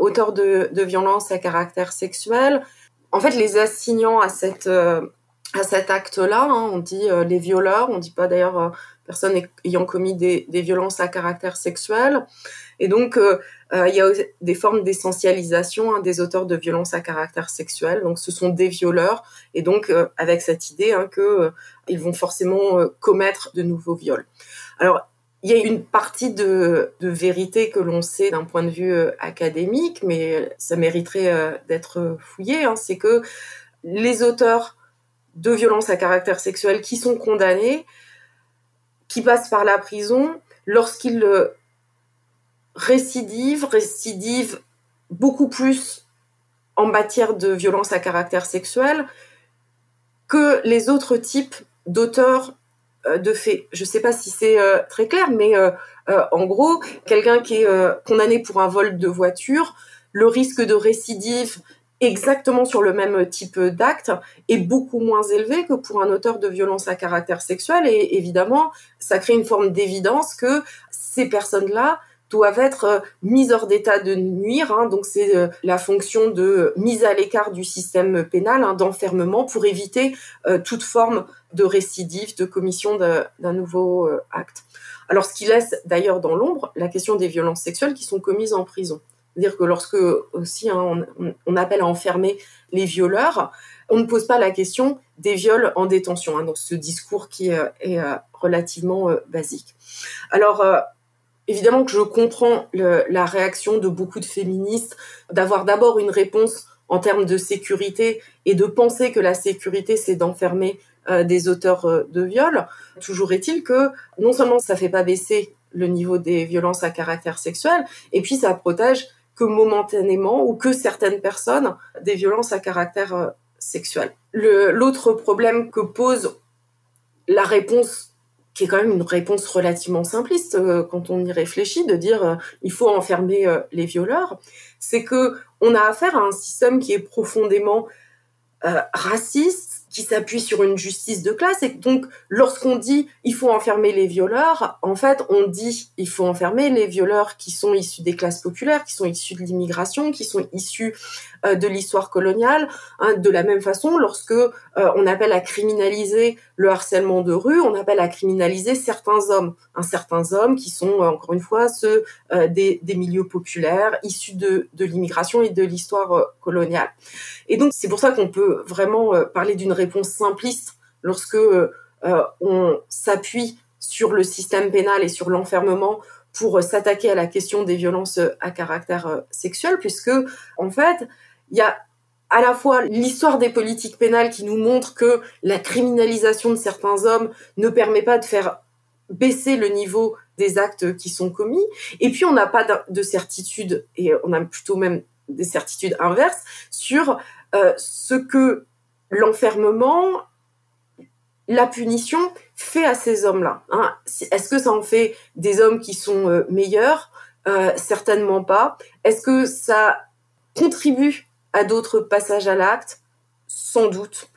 auteurs de violences à caractère sexuel, en fait, les assignant à cette euh, à cet acte-là, hein, on dit euh, les violeurs, on dit pas d'ailleurs euh, personne ayant commis des, des, violences à caractère sexuel. Et donc, il y a des formes d'essentialisation hein, des auteurs de violences à caractère sexuel. Donc, ce sont des violeurs, et donc avec cette idée hein, que ils vont forcément commettre de nouveaux viols. Alors, il y a une partie de, vérité que l'on sait d'un point de vue euh, académique, mais ça mériterait euh, d'être fouillé, hein, c'est que les auteurs de violences à caractère sexuel qui sont condamnés, qui passent par la prison, lorsqu'ils euh, récidivent, récidivent beaucoup plus en matière de violences à caractère sexuel que les autres types d'auteurs de fait. Je ne sais pas si c'est euh, très clair, mais euh, en gros, quelqu'un qui est condamné pour un vol de voiture, le risque de récidive exactement sur le même type d'acte est beaucoup moins élevé que pour un auteur de violence à caractère sexuel. Et évidemment, ça crée une forme d'évidence que ces personnes-là doivent être euh, mises hors d'état de nuire. Hein. donc c'est euh, la fonction de mise à l'écart du système pénal, hein, d'enfermement, pour éviter euh, toute forme de récidive, de commission d'un nouveau acte. Alors ce qui laisse d'ailleurs dans l'ombre la question des violences sexuelles qui sont commises en prison. C'est-à-dire que lorsque aussi hein, on, appelle à enfermer les violeurs, on ne pose pas la question des viols en détention. Donc ce discours qui est relativement basique. Alors évidemment que je comprends la réaction de beaucoup de féministes d'avoir d'abord une réponse en termes de sécurité et de penser que la sécurité c'est d'enfermer euh, des auteurs euh, de viol. Toujours est-il que non seulement ça fait pas baisser le niveau des violences à caractère sexuel, et puis ça protège que momentanément ou que certaines personnes des violences à caractère euh, sexuel. L'autre problème que pose la réponse qui est quand même une réponse relativement simpliste euh, quand on y réfléchit, de dire euh, il faut enfermer euh, les violeurs, c'est que on a affaire à un système qui est profondément raciste, qui s'appuie sur une justice de classe. Et donc, lorsqu'on dit il faut enfermer les violeurs, en fait, on dit il faut enfermer les violeurs qui sont issus des classes populaires, qui sont issus de l'immigration, qui sont issus euh, de l'histoire coloniale. Hein, de la même façon, lorsque euh, on appelle à criminaliser le harcèlement de rue, on appelle à criminaliser certains hommes, hein, certains hommes qui sont euh, encore une fois ceux des, des, milieux populaires, issus de, de l'immigration et de l'histoire coloniale. Et donc, c'est pour ça qu'on peut vraiment parler d'une simpliste lorsque euh, on s'appuie sur le système pénal et sur l'enfermement pour s'attaquer à la question des violences à caractère euh, sexuel, puisque en fait, il y a à la fois l'histoire des politiques pénales qui nous montre que la criminalisation de certains hommes ne permet pas de faire baisser le niveau des actes qui sont commis, et puis on n'a pas de certitude, et on a plutôt même des certitudes inverses sur euh, ce que l'enfermement, la punition fait à ces hommes-là. Hein. Est-ce que ça en fait des hommes qui sont euh, meilleurs? Euh, Certainement pas. Est-ce que ça contribue à d'autres passages à l'acte? Sans doute.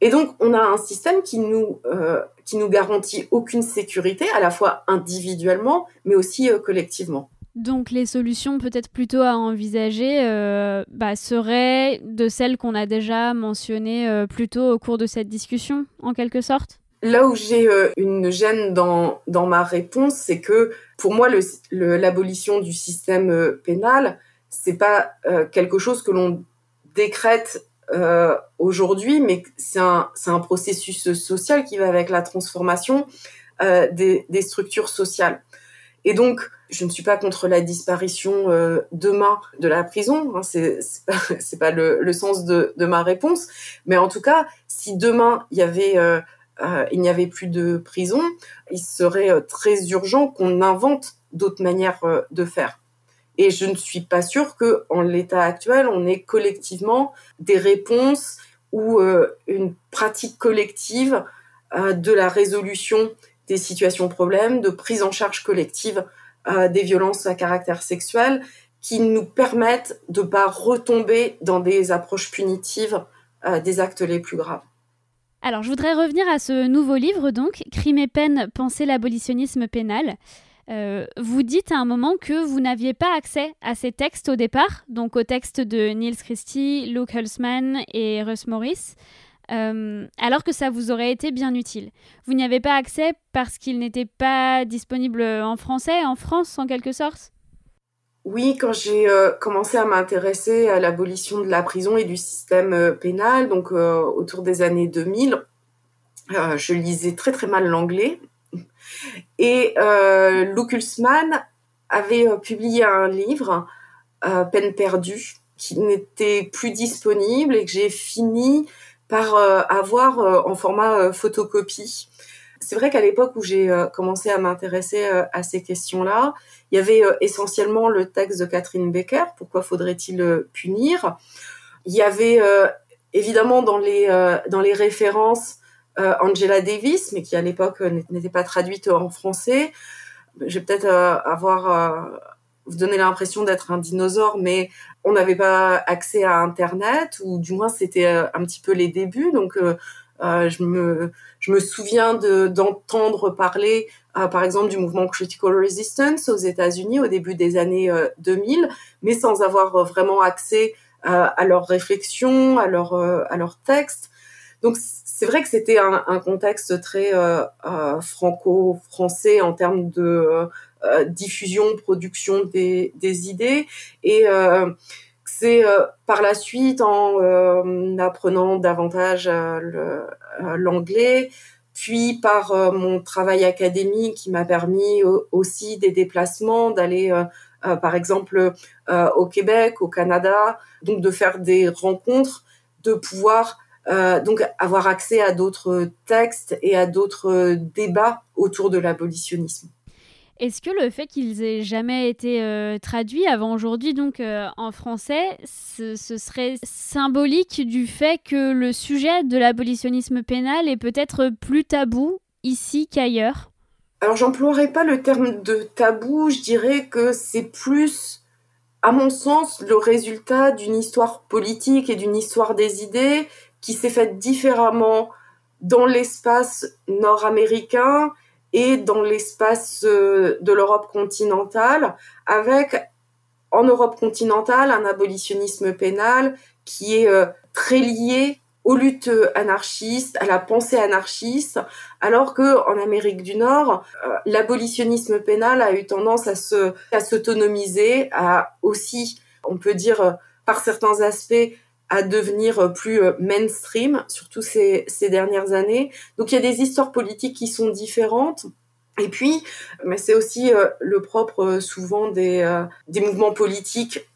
Et donc, on a un système qui nous, euh, qui nous garantit aucune sécurité, à la fois individuellement, mais aussi collectivement. Donc les solutions peut-être plutôt à envisager euh, bah, seraient de celles qu'on a déjà mentionnées euh, plus tôt au cours de cette discussion, en quelque sorte? Là où j'ai euh, une gêne dans, dans ma réponse, c'est que pour moi, l'abolition du système euh, pénal, c'est pas quelque chose que l'on décrète aujourd'hui, mais c'est un, un processus social qui va avec la transformation des, des, structures sociales. Et donc, je ne suis pas contre la disparition euh, demain de la prison, hein, c'est pas, le, sens de, ma réponse, mais en tout cas, si demain il euh, euh, n'y avait plus de prison, il serait très urgent qu'on invente d'autres manières de faire. Et je ne suis pas sûre que, en l'état actuel, on ait collectivement des réponses ou une pratique collective de la résolution des situations problèmes, de prise en charge collective des violences à caractère sexuel, qui nous permettent de pas retomber dans des approches punitives euh, des actes les plus graves. Alors, je voudrais revenir à ce nouveau livre, donc, Crime et peine, penser l'abolitionnisme pénal. Euh, vous dites à un moment que vous n'aviez pas accès à ces textes au départ, donc aux textes de Niels Christie, Luke Hulsman et Russ Morris, euh, alors que ça vous aurait été bien utile. Vous n'y avez pas accès parce qu'ils n'étaient pas disponibles en français, en France en quelque sorte? Oui, quand j'ai euh, commencé à m'intéresser à l'abolition de la prison et du système euh, pénal, donc autour des années 2000, je lisais très très mal l'anglais. Et Luke Hulsman avait publié un livre, Peine perdue, qui n'était plus disponible et que j'ai fini par avoir en format photocopie. C'est vrai qu'à l'époque où j'ai commencé à m'intéresser à ces questions-là, il y avait euh, essentiellement le texte de Catherine Becker, Pourquoi faudrait-il euh, punir? Il y avait euh, évidemment dans les, dans les références Angela Davis, mais qui à l'époque n'était pas traduite en français. Je vais peut-être avoir vous donner l'impression d'être un dinosaure, mais on n'avait pas accès à Internet, ou du moins c'était un petit peu les débuts. Donc euh, je, me, je me souviens d'entendre parler euh, par exemple du mouvement Critical Resistance aux États-Unis au début des années 2000, euh, mais sans avoir euh, vraiment accès à leurs réflexions, à leurs textes. Donc c'est vrai que c'était un, contexte très franco-français en termes de diffusion, production des, idées et c'est euh, par la suite en euh, apprenant davantage l'anglais, puis par euh, mon travail académique qui m'a permis aussi des déplacements, d'aller euh, par exemple euh, au Québec, au Canada, donc de faire des rencontres, de pouvoir donc avoir accès à d'autres textes et à d'autres débats autour de l'abolitionnisme. Est-ce que le fait qu'ils aient jamais été euh, traduits avant aujourd'hui, donc euh, en français, ce, ce, serait symbolique du fait que le sujet de l'abolitionnisme pénal est peut-être plus tabou ici qu'ailleurs? Alors, j'emploierais pas le terme de tabou, je dirais que c'est plus, à mon sens, le résultat d'une histoire politique et d'une histoire des idées qui s'est faite différemment dans l'espace nord-américain et dans l'espace euh, de l'Europe continentale, avec en Europe continentale un abolitionnisme pénal qui est euh, très lié aux luttes anarchistes, à la pensée anarchiste, alors que en Amérique du Nord, euh, l'abolitionnisme pénal a eu tendance à se à s'autonomiser, à aussi, on peut dire par certains aspects, à devenir plus euh, mainstream, surtout ces, dernières années. Donc il y a des histoires politiques qui sont différentes. Et puis, mais c'est aussi euh, le propre euh, souvent des, euh, mouvements politiques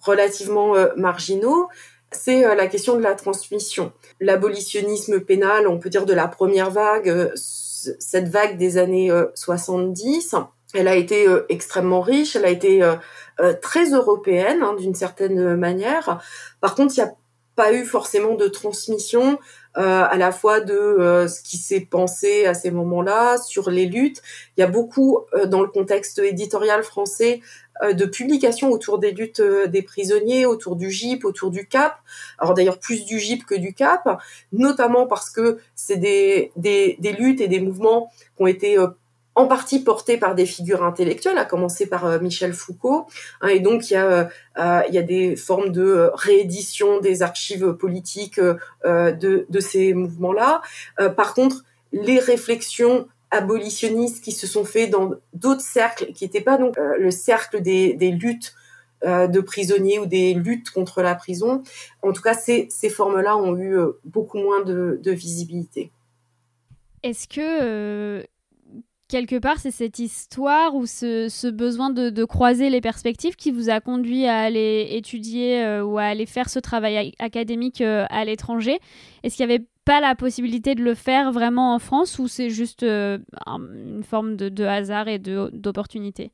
relativement euh, marginaux, c'est euh, la question de la transmission. L'abolitionnisme pénal, on peut dire de la première vague, cette vague des années 70, elle a été extrêmement riche, elle a été euh, très européenne hein, d'une certaine manière. Par contre, il n'y a pas eu forcément de transmission euh, à la fois de euh, ce qui s'est pensé à ces moments-là sur les luttes. Il y a beaucoup euh, dans le contexte éditorial français de publications autour des luttes des prisonniers, autour du GIP, autour du CAP. Alors d'ailleurs plus du GIP que du CAP, notamment parce que c'est des, des, des, luttes et des mouvements qui ont été en partie porté par des figures intellectuelles, à commencer par euh, Michel Foucault. Hein, et donc, il y, a, euh, euh, il y a des formes de réédition des archives politiques de, ces mouvements-là. par contre, les réflexions abolitionnistes qui se sont faites dans d'autres cercles, qui n'étaient pas donc le cercle des, luttes de prisonniers ou des luttes contre la prison. En tout cas, ces, formes-là ont eu beaucoup moins de visibilité. Est-ce que quelque part, c'est cette histoire ou ce, besoin de, croiser les perspectives qui vous a conduit à aller étudier euh, ou à aller faire ce travail académique euh, à l'étranger. Est-ce qu'il n'y avait pas la possibilité de le faire vraiment en France ou c'est juste euh, une forme de, hasard et d'opportunité?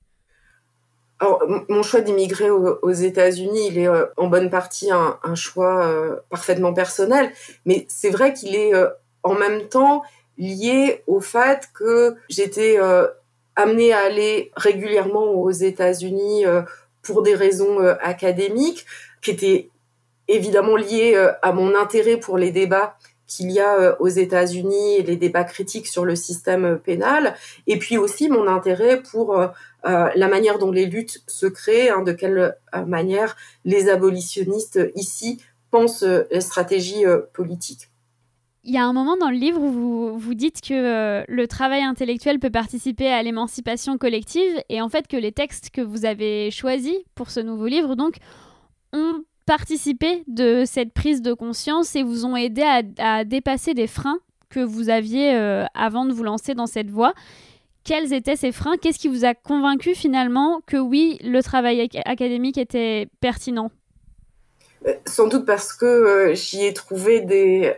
Alors, mon choix d'immigrer aux, États-Unis, il est en bonne partie un, un choix parfaitement personnel, mais c'est vrai qu'il est en même temps lié au fait que j'étais euh, amenée à aller régulièrement aux États-Unis euh, pour des raisons euh, académiques, qui étaient évidemment liées à mon intérêt pour les débats qu'il y a aux États-Unis les débats critiques sur le système pénal, et puis aussi mon intérêt pour la manière dont les luttes se créent, hein, de quelle manière les abolitionnistes ici pensent les stratégies politiques. Il y a un moment dans le livre où vous, vous dites que euh, le travail intellectuel peut participer à l'émancipation collective et en fait que les textes que vous avez choisis pour ce nouveau livre donc ont participé de cette prise de conscience et vous ont aidé à, dépasser des freins que vous aviez euh, avant de vous lancer dans cette voie. Quels étaient ces freins? Qu'est-ce qui vous a convaincu finalement que oui, le travail académique était pertinent? Euh, sans doute parce que j'y ai trouvé des,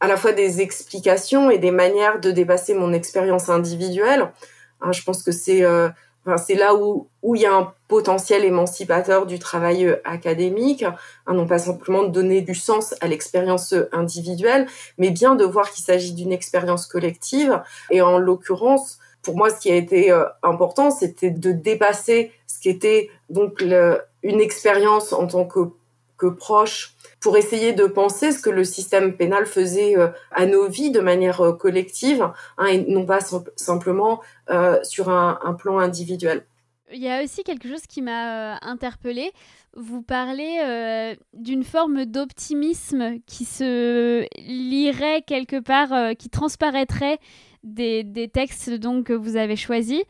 à la fois des explications et des manières de dépasser mon expérience individuelle. Hein, je pense que c'est euh, là où il y a un potentiel émancipateur du travail euh, académique, hein, non pas simplement de donner du sens à l'expérience individuelle, mais bien de voir qu'il s'agit d'une expérience collective. Et en l'occurrence, pour moi, ce qui a été euh, important, c'était de dépasser ce qui était donc une expérience en tant que que proche pour essayer de penser ce que le système pénal faisait euh, à nos vies de manière euh, collective hein, et non pas simplement euh, sur un, plan individuel. Il y a aussi quelque chose qui m'a interpellée. Vous parlez d'une forme d'optimisme qui se lirait quelque part, qui transparaîtrait des, des, textes donc, que vous avez choisis.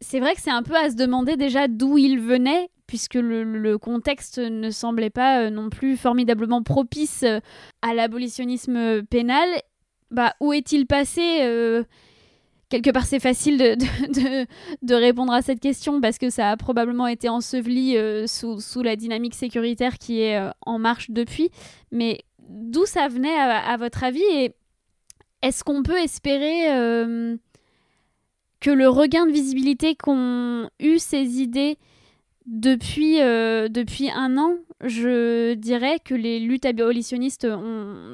C'est vrai que c'est un peu à se demander déjà d'où ils venaient puisque le, contexte ne semblait pas euh, non plus formidablement propice euh, à l'abolitionnisme pénal. Bah, où est-il passé euh, Quelque part, c'est facile de, répondre à cette question parce que ça a probablement été enseveli sous, la dynamique sécuritaire qui est en marche depuis. Mais d'où ça venait, à, votre avis Et est-ce qu'on peut espérer que le regain de visibilité qu'ont eu ces idées depuis, euh, depuis un an, je dirais que les luttes abolitionnistes,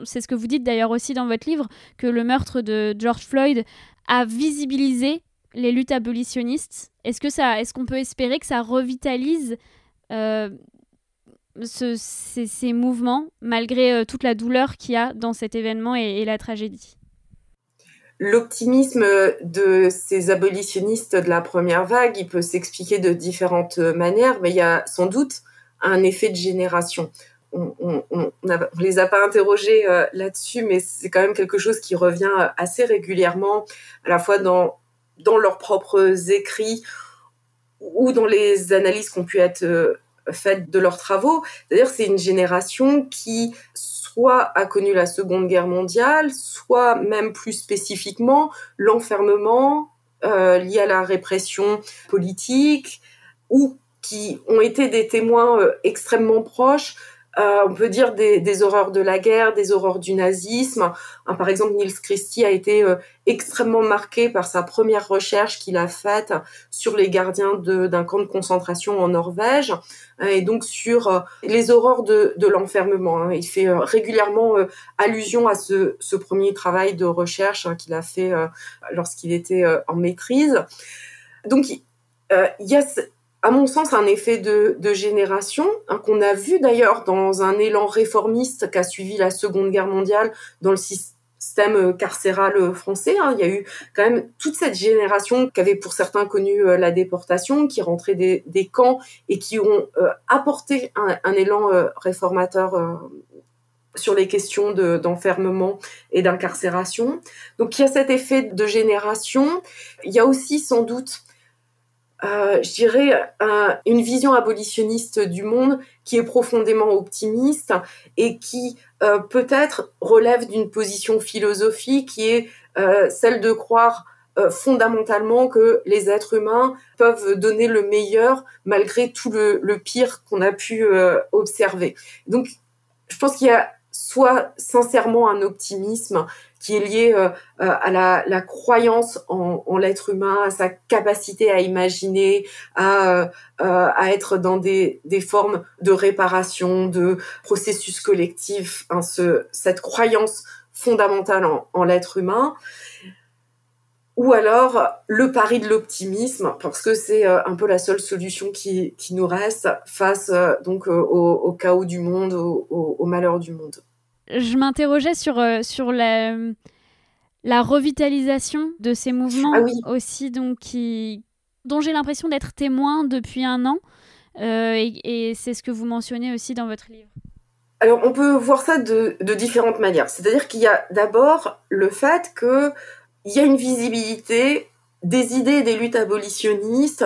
c'est ce que vous dites d'ailleurs aussi dans votre livre, que le meurtre de George Floyd a visibilisé les luttes abolitionnistes. Est-ce que ça, est-ce qu'on peut espérer que ça revitalise euh, ces, mouvements malgré euh, toute la douleur qu'il y a dans cet événement et la tragédie? L'optimisme de ces abolitionnistes de la première vague, il peut s'expliquer de différentes manières, mais il y a sans doute un effet de génération. On, on, les a pas interrogés euh, là-dessus, mais c'est quand même quelque chose qui revient assez régulièrement, à la fois dans, dans leurs propres écrits ou dans les analyses qui ont pu être euh, faites de leurs travaux. C'est-à-dire c'est une génération qui soit a connu la Seconde Guerre mondiale, soit même plus spécifiquement l'enfermement euh, lié à la répression politique, ou qui ont été des témoins euh, extrêmement proches euh, on peut dire des, horreurs de la guerre, des horreurs du nazisme. Hein, par exemple, Niels Christie a été euh, extrêmement marqué par sa première recherche qu'il a faite sur les gardiens d'un camp de concentration en Norvège hein, et donc sur euh, les horreurs de, l'enfermement. Hein. Il fait régulièrement allusion à ce, premier travail de recherche qu'il a fait lorsqu'il était en maîtrise. Donc, il y a à mon sens, un effet de, génération, hein, qu'on a vu d'ailleurs dans un élan réformiste qui a suivi la Seconde Guerre mondiale dans le système euh, carcéral français. Hein. Il y a eu quand même toute cette génération qui avait pour certains connu euh, la déportation, qui rentrait des, camps et qui ont euh, apporté un, élan réformateur sur les questions d'enfermement et d'incarcération. Donc il y a cet effet de génération. Il y a aussi sans doute euh, je dirais, une vision abolitionniste du monde qui est profondément optimiste et qui euh, peut-être relève d'une position philosophique qui est euh, celle de croire fondamentalement que les êtres humains peuvent donner le meilleur malgré tout le, le pire qu'on a pu observer. Donc, je pense qu'il y a soit sincèrement un optimisme qui est lié euh, euh, à la, croyance en, l'être humain, à sa capacité à imaginer, à, euh, être dans des, formes de réparation, de processus collectif, hein, ce, cette croyance fondamentale en, l'être humain. Ou alors le pari de l'optimisme, parce que c'est un peu la seule solution qui, nous reste face donc au, chaos du monde, au malheur du monde je m'interrogeais sur, euh, sur la, la, revitalisation de ces mouvements ah aussi, donc, qui, dont j'ai l'impression d'être témoin depuis un an. Euh, et, c'est ce que vous mentionnez aussi dans votre livre. Alors, on peut voir ça de, de différentes manières. C'est-à-dire qu'il y a d'abord le fait qu'il y a une visibilité des idées des luttes abolitionnistes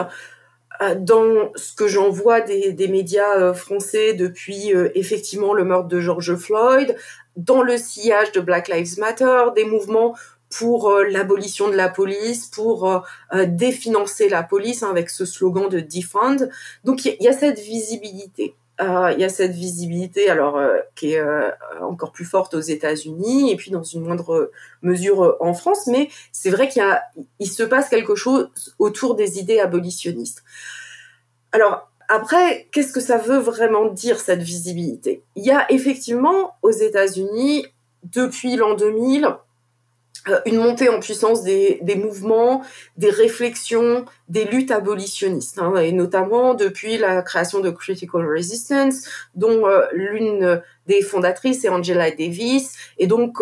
dans ce que j'en vois des, des, médias euh, français depuis euh, effectivement le meurtre de George Floyd, dans le sillage de Black Lives Matter, des mouvements pour l'abolition de la police, pour définancer la police hein, avec ce slogan de defund. Donc il y, a cette visibilité. Il y a cette visibilité alors qui est encore plus forte aux États-Unis et puis dans une moindre mesure en France, mais c'est vrai qu'il il se passe quelque chose autour des idées abolitionnistes. Alors, après, qu'est-ce que ça veut vraiment dire cette visibilité? Il y a effectivement aux États-Unis, depuis l'an 2000, euh, une montée en puissance des, mouvements, des réflexions, des luttes abolitionnistes, hein, et notamment depuis la création de Critical Resistance, dont euh, l'une des fondatrices est Angela Davis, et donc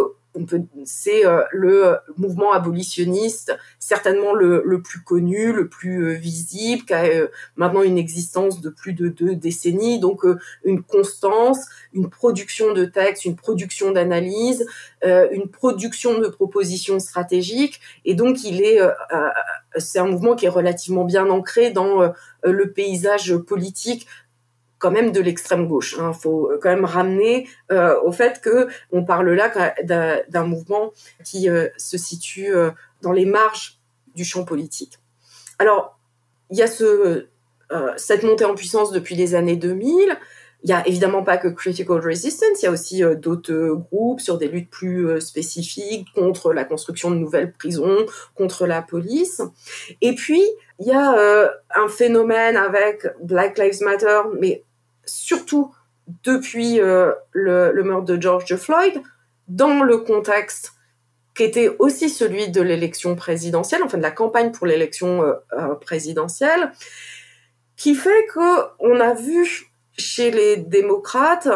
c'est euh, le mouvement abolitionniste, certainement le, plus connu, le plus euh, visible, qui a euh, maintenant une existence de plus de deux décennies, donc une constance, une production de textes, une production d'analyse, une production de propositions stratégiques, et donc il est, c'est un mouvement qui est relativement bien ancré dans le paysage politique quand même de l'extrême gauche. Il hein. faut quand même ramener euh, au fait que on parle là d'un mouvement qui euh, se situe euh, dans les marges du champ politique. Alors, il y a ce, cette montée en puissance depuis les années 2000. Il n'y a évidemment pas que Critical Resistance, il y a aussi d'autres groupes sur des luttes plus spécifiques contre la construction de nouvelles prisons, contre la police. Et puis, il y a un phénomène avec Black Lives Matter, mais surtout depuis euh, le, meurtre de George Floyd, dans le contexte qui était aussi celui de l'élection présidentielle, enfin de la campagne pour l'élection euh, euh, présidentielle, qui fait qu'on a vu chez les démocrates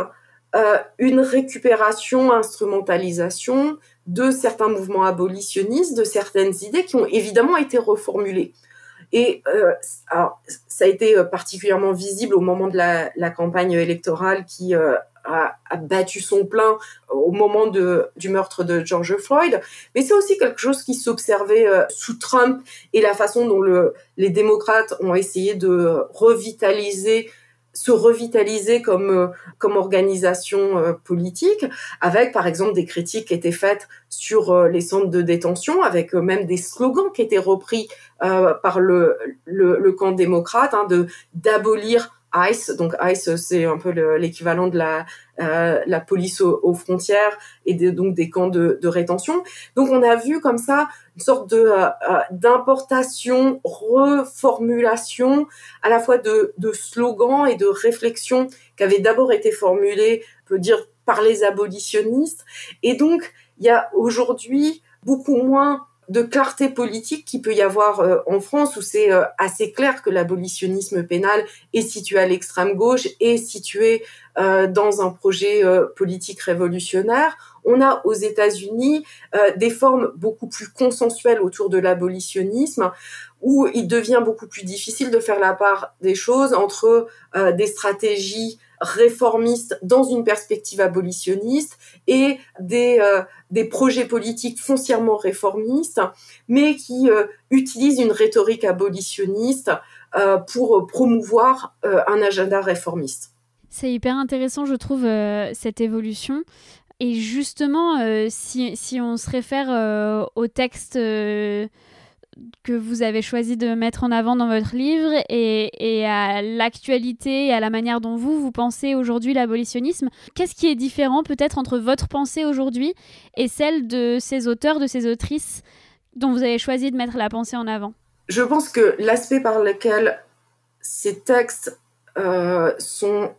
une récupération, instrumentalisation de certains mouvements abolitionnistes, de certaines idées qui ont évidemment été reformulées. Et euh, alors, ça a été euh, particulièrement visible au moment de la, la campagne électorale qui euh, a, a, battu son plein au moment de, du meurtre de George Floyd. Mais c'est aussi quelque chose qui s'observait euh, sous Trump et la façon dont le, les démocrates ont essayé de revitaliser se revitaliser comme euh, comme organisation euh, politique avec par exemple des critiques qui étaient faites sur euh, les centres de détention avec même des slogans qui étaient repris par le, le, le camp démocrate hein, de d'abolir ICE. Donc ICE, c'est un peu l'équivalent de la, euh, la police aux, frontières et donc des camps de, de, rétention. Donc on a vu comme ça une sorte de euh, euh, d'importation, reformulation à la fois de, de slogans et de réflexions qui avaient d'abord été formulées, on peut dire, par les abolitionnistes. Et donc il y a aujourd'hui beaucoup moins de clarté politique qu'il peut y avoir euh, en France, où c'est euh, assez clair que l'abolitionnisme pénal est situé à l'extrême gauche et situé euh, dans un projet politique révolutionnaire. On a aux États-Unis des formes beaucoup plus consensuelles autour de l'abolitionnisme, où il devient beaucoup plus difficile de faire la part des choses entre des stratégies réformistes dans une perspective abolitionniste et des, euh, des projets politiques foncièrement réformistes, mais qui euh, utilisent une rhétorique abolitionniste euh, pour promouvoir un agenda réformiste. C'est hyper intéressant, je trouve, cette évolution. Et justement, si, si, on se réfère au texte que vous avez choisi de mettre en avant dans votre livre et, à l'actualité et à la manière dont vous, vous pensez aujourd'hui l'abolitionnisme. Qu'est-ce qui est différent peut-être entre votre pensée aujourd'hui et celle de ces auteurs, de ces autrices dont vous avez choisi de mettre la pensée en avant? Je pense que l'aspect par lequel ces textes euh, sont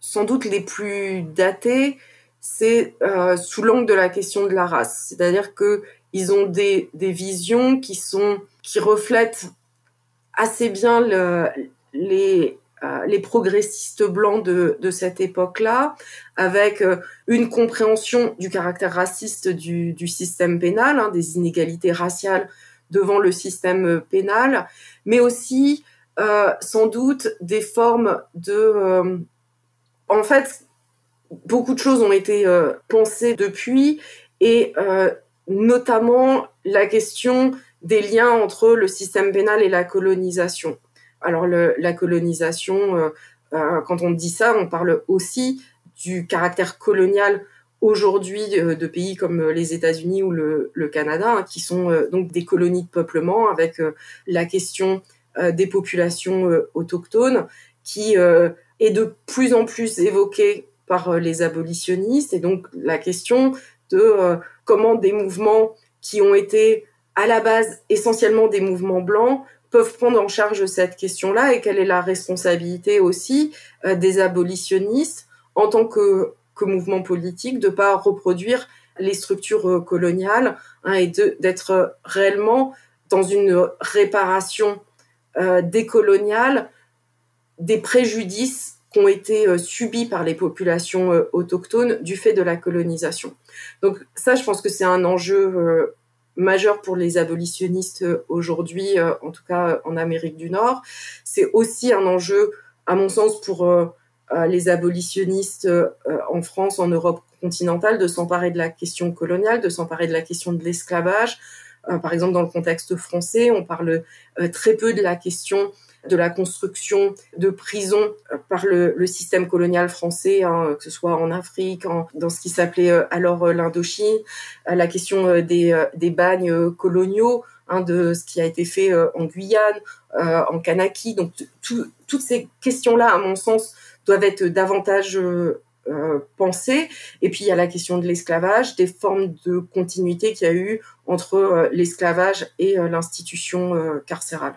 sans doute les plus datés, c'est euh, sous l'angle de la question de la race. C'est-à-dire que ils ont des, visions qui sont qui reflètent assez bien le, les euh, les progressistes blancs de, de cette époque-là, avec euh, une compréhension du caractère raciste du, du système pénal, hein, des inégalités raciales devant le système pénal, mais aussi euh, sans doute des formes de... Euh, en fait, beaucoup de choses ont été pensées depuis et notamment la question des liens entre le système pénal et la colonisation. Alors la colonisation, euh, euh, quand on dit ça, on parle aussi du caractère colonial aujourd'hui de, pays comme les États-Unis ou le, Canada, hein, qui sont euh, donc des colonies de peuplement, avec la question des populations autochtones, qui est de plus en plus évoquée par les abolitionnistes, et donc la question de comment des mouvements qui ont été à la base essentiellement des mouvements blancs peuvent prendre en charge cette question-là et quelle est la responsabilité aussi euh, des abolitionnistes en tant que, mouvement politique de pas reproduire les structures euh, coloniales hein, et d'être réellement dans une réparation euh, décoloniale des préjudices qui ont été euh, subis par les populations euh, autochtones du fait de la colonisation. Donc ça, je pense que c'est un enjeu euh, majeur pour les abolitionnistes aujourd'hui, en tout cas en Amérique du Nord. C'est aussi un enjeu, à mon sens, pour les abolitionnistes en France, en Europe continentale, de s'emparer de la question coloniale, de s'emparer de la question de l'esclavage. par exemple, dans le contexte français, on parle très peu de la question de la construction de prisons euh, par le, le système colonial français, hein, que ce soit en Afrique, en, dans ce qui s'appelait euh, alors euh, l'Indochine, la question des, des bagnes coloniaux, hein, de ce qui a été fait en Guyane, en Kanaki. Donc toutes ces questions-là, à mon sens, doivent être davantage euh, pensées. Et puis il y a la question de l'esclavage, des formes de continuité qu'il y a eu entre l'esclavage et l'institution carcérale.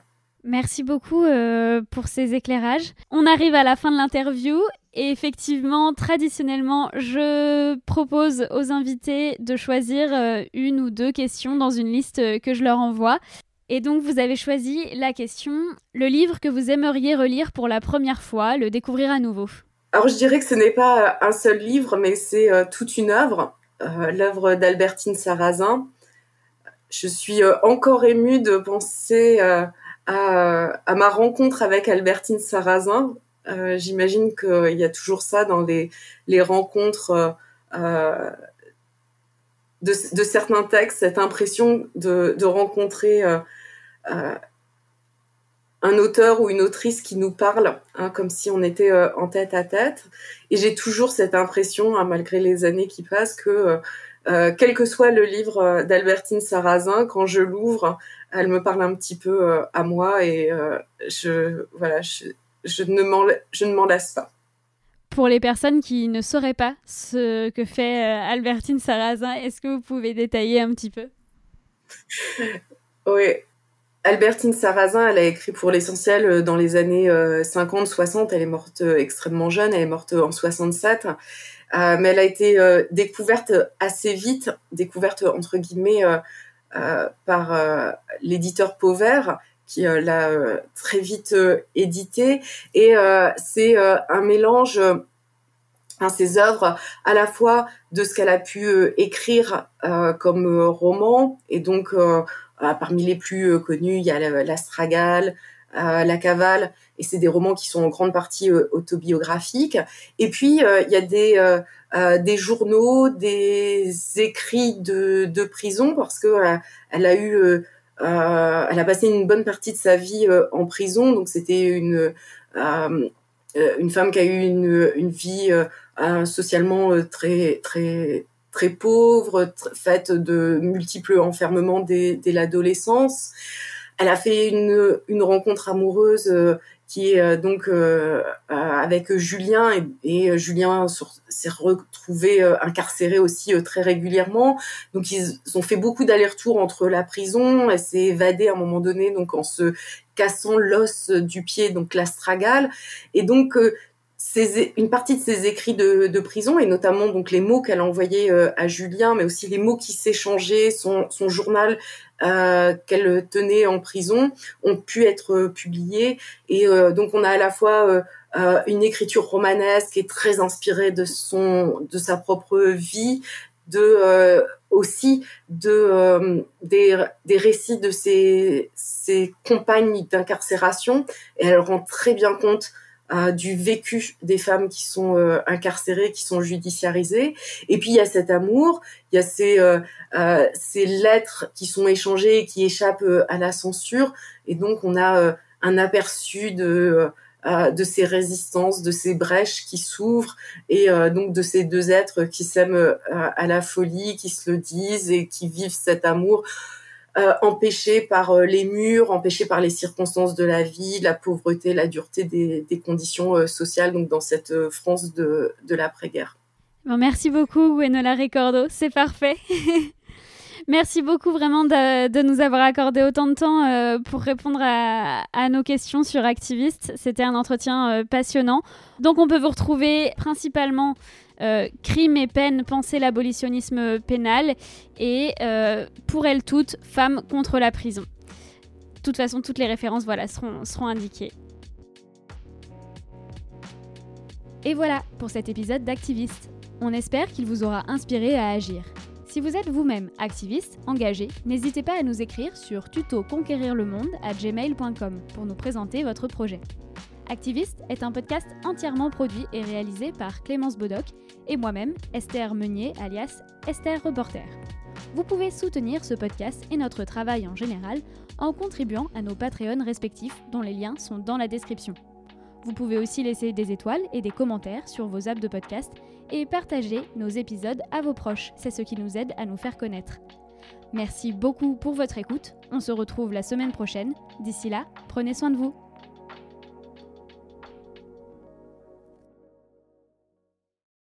Merci beaucoup euh, pour ces éclairages. On arrive à la fin de l'interview et effectivement, traditionnellement, je propose aux invités de choisir euh, une ou deux questions dans une liste euh, que je leur envoie. Et donc, vous avez choisi la question le livre que vous aimeriez relire pour la première fois, le découvrir à nouveau? Alors, je dirais que ce n'est pas un seul livre, mais c'est toute une œuvre, l'œuvre d'Albertine Sarrazin. Je suis encore émue de penser à, ma rencontre avec Albertine Sarrazin. Euh, J'imagine qu'il y a toujours ça dans les, rencontres euh, de, de, certains textes, cette impression de, de rencontrer euh, un auteur ou une autrice qui nous parle, hein, comme si on était en tête à tête. Et j'ai toujours cette impression, hein, malgré les années qui passent, que quel que soit le livre d'Albertine Sarrazin, quand je l'ouvre, elle me parle un petit peu euh, à moi et euh, je, voilà, je, je ne m'en lasse pas. Pour les personnes qui ne sauraient pas ce que fait euh, Albertine Sarrazin, est-ce que vous pouvez détailler un petit peu? Oui. Albertine Sarrazin, elle a écrit pour l'essentiel dans les années 50-60. Elle est morte extrêmement jeune, elle est morte en 67. Mais elle a été découverte assez vite, découverte entre guillemets par l'éditeur Pauvert qui l'a très vite édité. Et c'est un mélange Hein, ses œuvres à la fois de ce qu'elle a pu écrire comme roman et donc parmi les plus connus il y a l'Astragale la Cavale, et c'est des romans qui sont en grande partie euh, autobiographiques. Et puis euh, il y a des euh, journaux, des écrits de, prison parce que elle a eu elle a passé une bonne partie de sa vie en prison, donc c'était une une femme qui a eu une, une vie socialement très très très pauvre, faite de multiples enfermements dès, dès l'adolescence. Elle a fait une, une rencontre amoureuse euh, qui est euh, donc euh, avec Julien et, Julien s'est retrouvé incarcéré aussi très régulièrement. Donc ils ont fait beaucoup d'allers-retours entre la prison. Elle s'est évadée à un moment donné donc en se cassant l'os du pied, donc l'astragale. Et donc une partie de ses écrits de, prison et notamment donc les mots qu'elle a envoyés à Julien, mais aussi les mots qui s'échangeaient, son, journal euh, qu'elle tenait en prison ont pu être publiés. Et euh, donc on a à la fois euh, une écriture romanesque qui est très inspirée de son, de sa propre vie, de aussi de des, des récits de ses, ses compagnes d'incarcération. Et elle rend très bien compte du vécu des femmes qui sont euh, incarcérées, qui sont judiciarisées. Et puis il y a cet amour, il y a ces, euh, euh, ces lettres qui sont échangées et qui échappent à la censure. Et donc on a un aperçu de de ces résistances, de ces brèches qui s'ouvrent et donc de ces deux êtres qui s'aiment à la folie, qui se le disent et qui vivent cet amour euh, empêchés par euh, les murs, empêchés par les circonstances de la vie, la pauvreté, la dureté des, conditions euh, sociales, donc dans cette France de, de l'après-guerre. Bon, merci beaucoup, Wenola Ricordo, c'est parfait. Merci beaucoup vraiment de, nous avoir accordé autant de temps pour répondre à, à, nos questions sur Activiste. C'était un entretien passionnant. Donc on peut vous retrouver principalement euh, Crime et peine, penser l'abolitionnisme pénal et euh, pour elles toutes, Femmes contre la prison. De toute façon, toutes les références voilà, seront, indiquées. Et voilà pour cet épisode d'Activiste. On espère qu'il vous aura inspiré à agir. Si vous êtes vous-même activiste, engagé, n'hésitez pas à nous écrire sur tuto le monde à gmail.com pour nous présenter votre projet. Activiste est un podcast entièrement produit et réalisé par Clémence Bodoc et moi-même, Esther Meunier, alias Esther Reporter. Vous pouvez soutenir ce podcast et notre travail en général en contribuant à nos Patreons respectifs dont les liens sont dans la description. Vous pouvez aussi laisser des étoiles et des commentaires sur vos apps de podcast et partager nos épisodes à vos proches, c'est ce qui nous aide à nous faire connaître. Merci beaucoup pour votre écoute, on se retrouve la semaine prochaine. D'ici là, prenez soin de vous.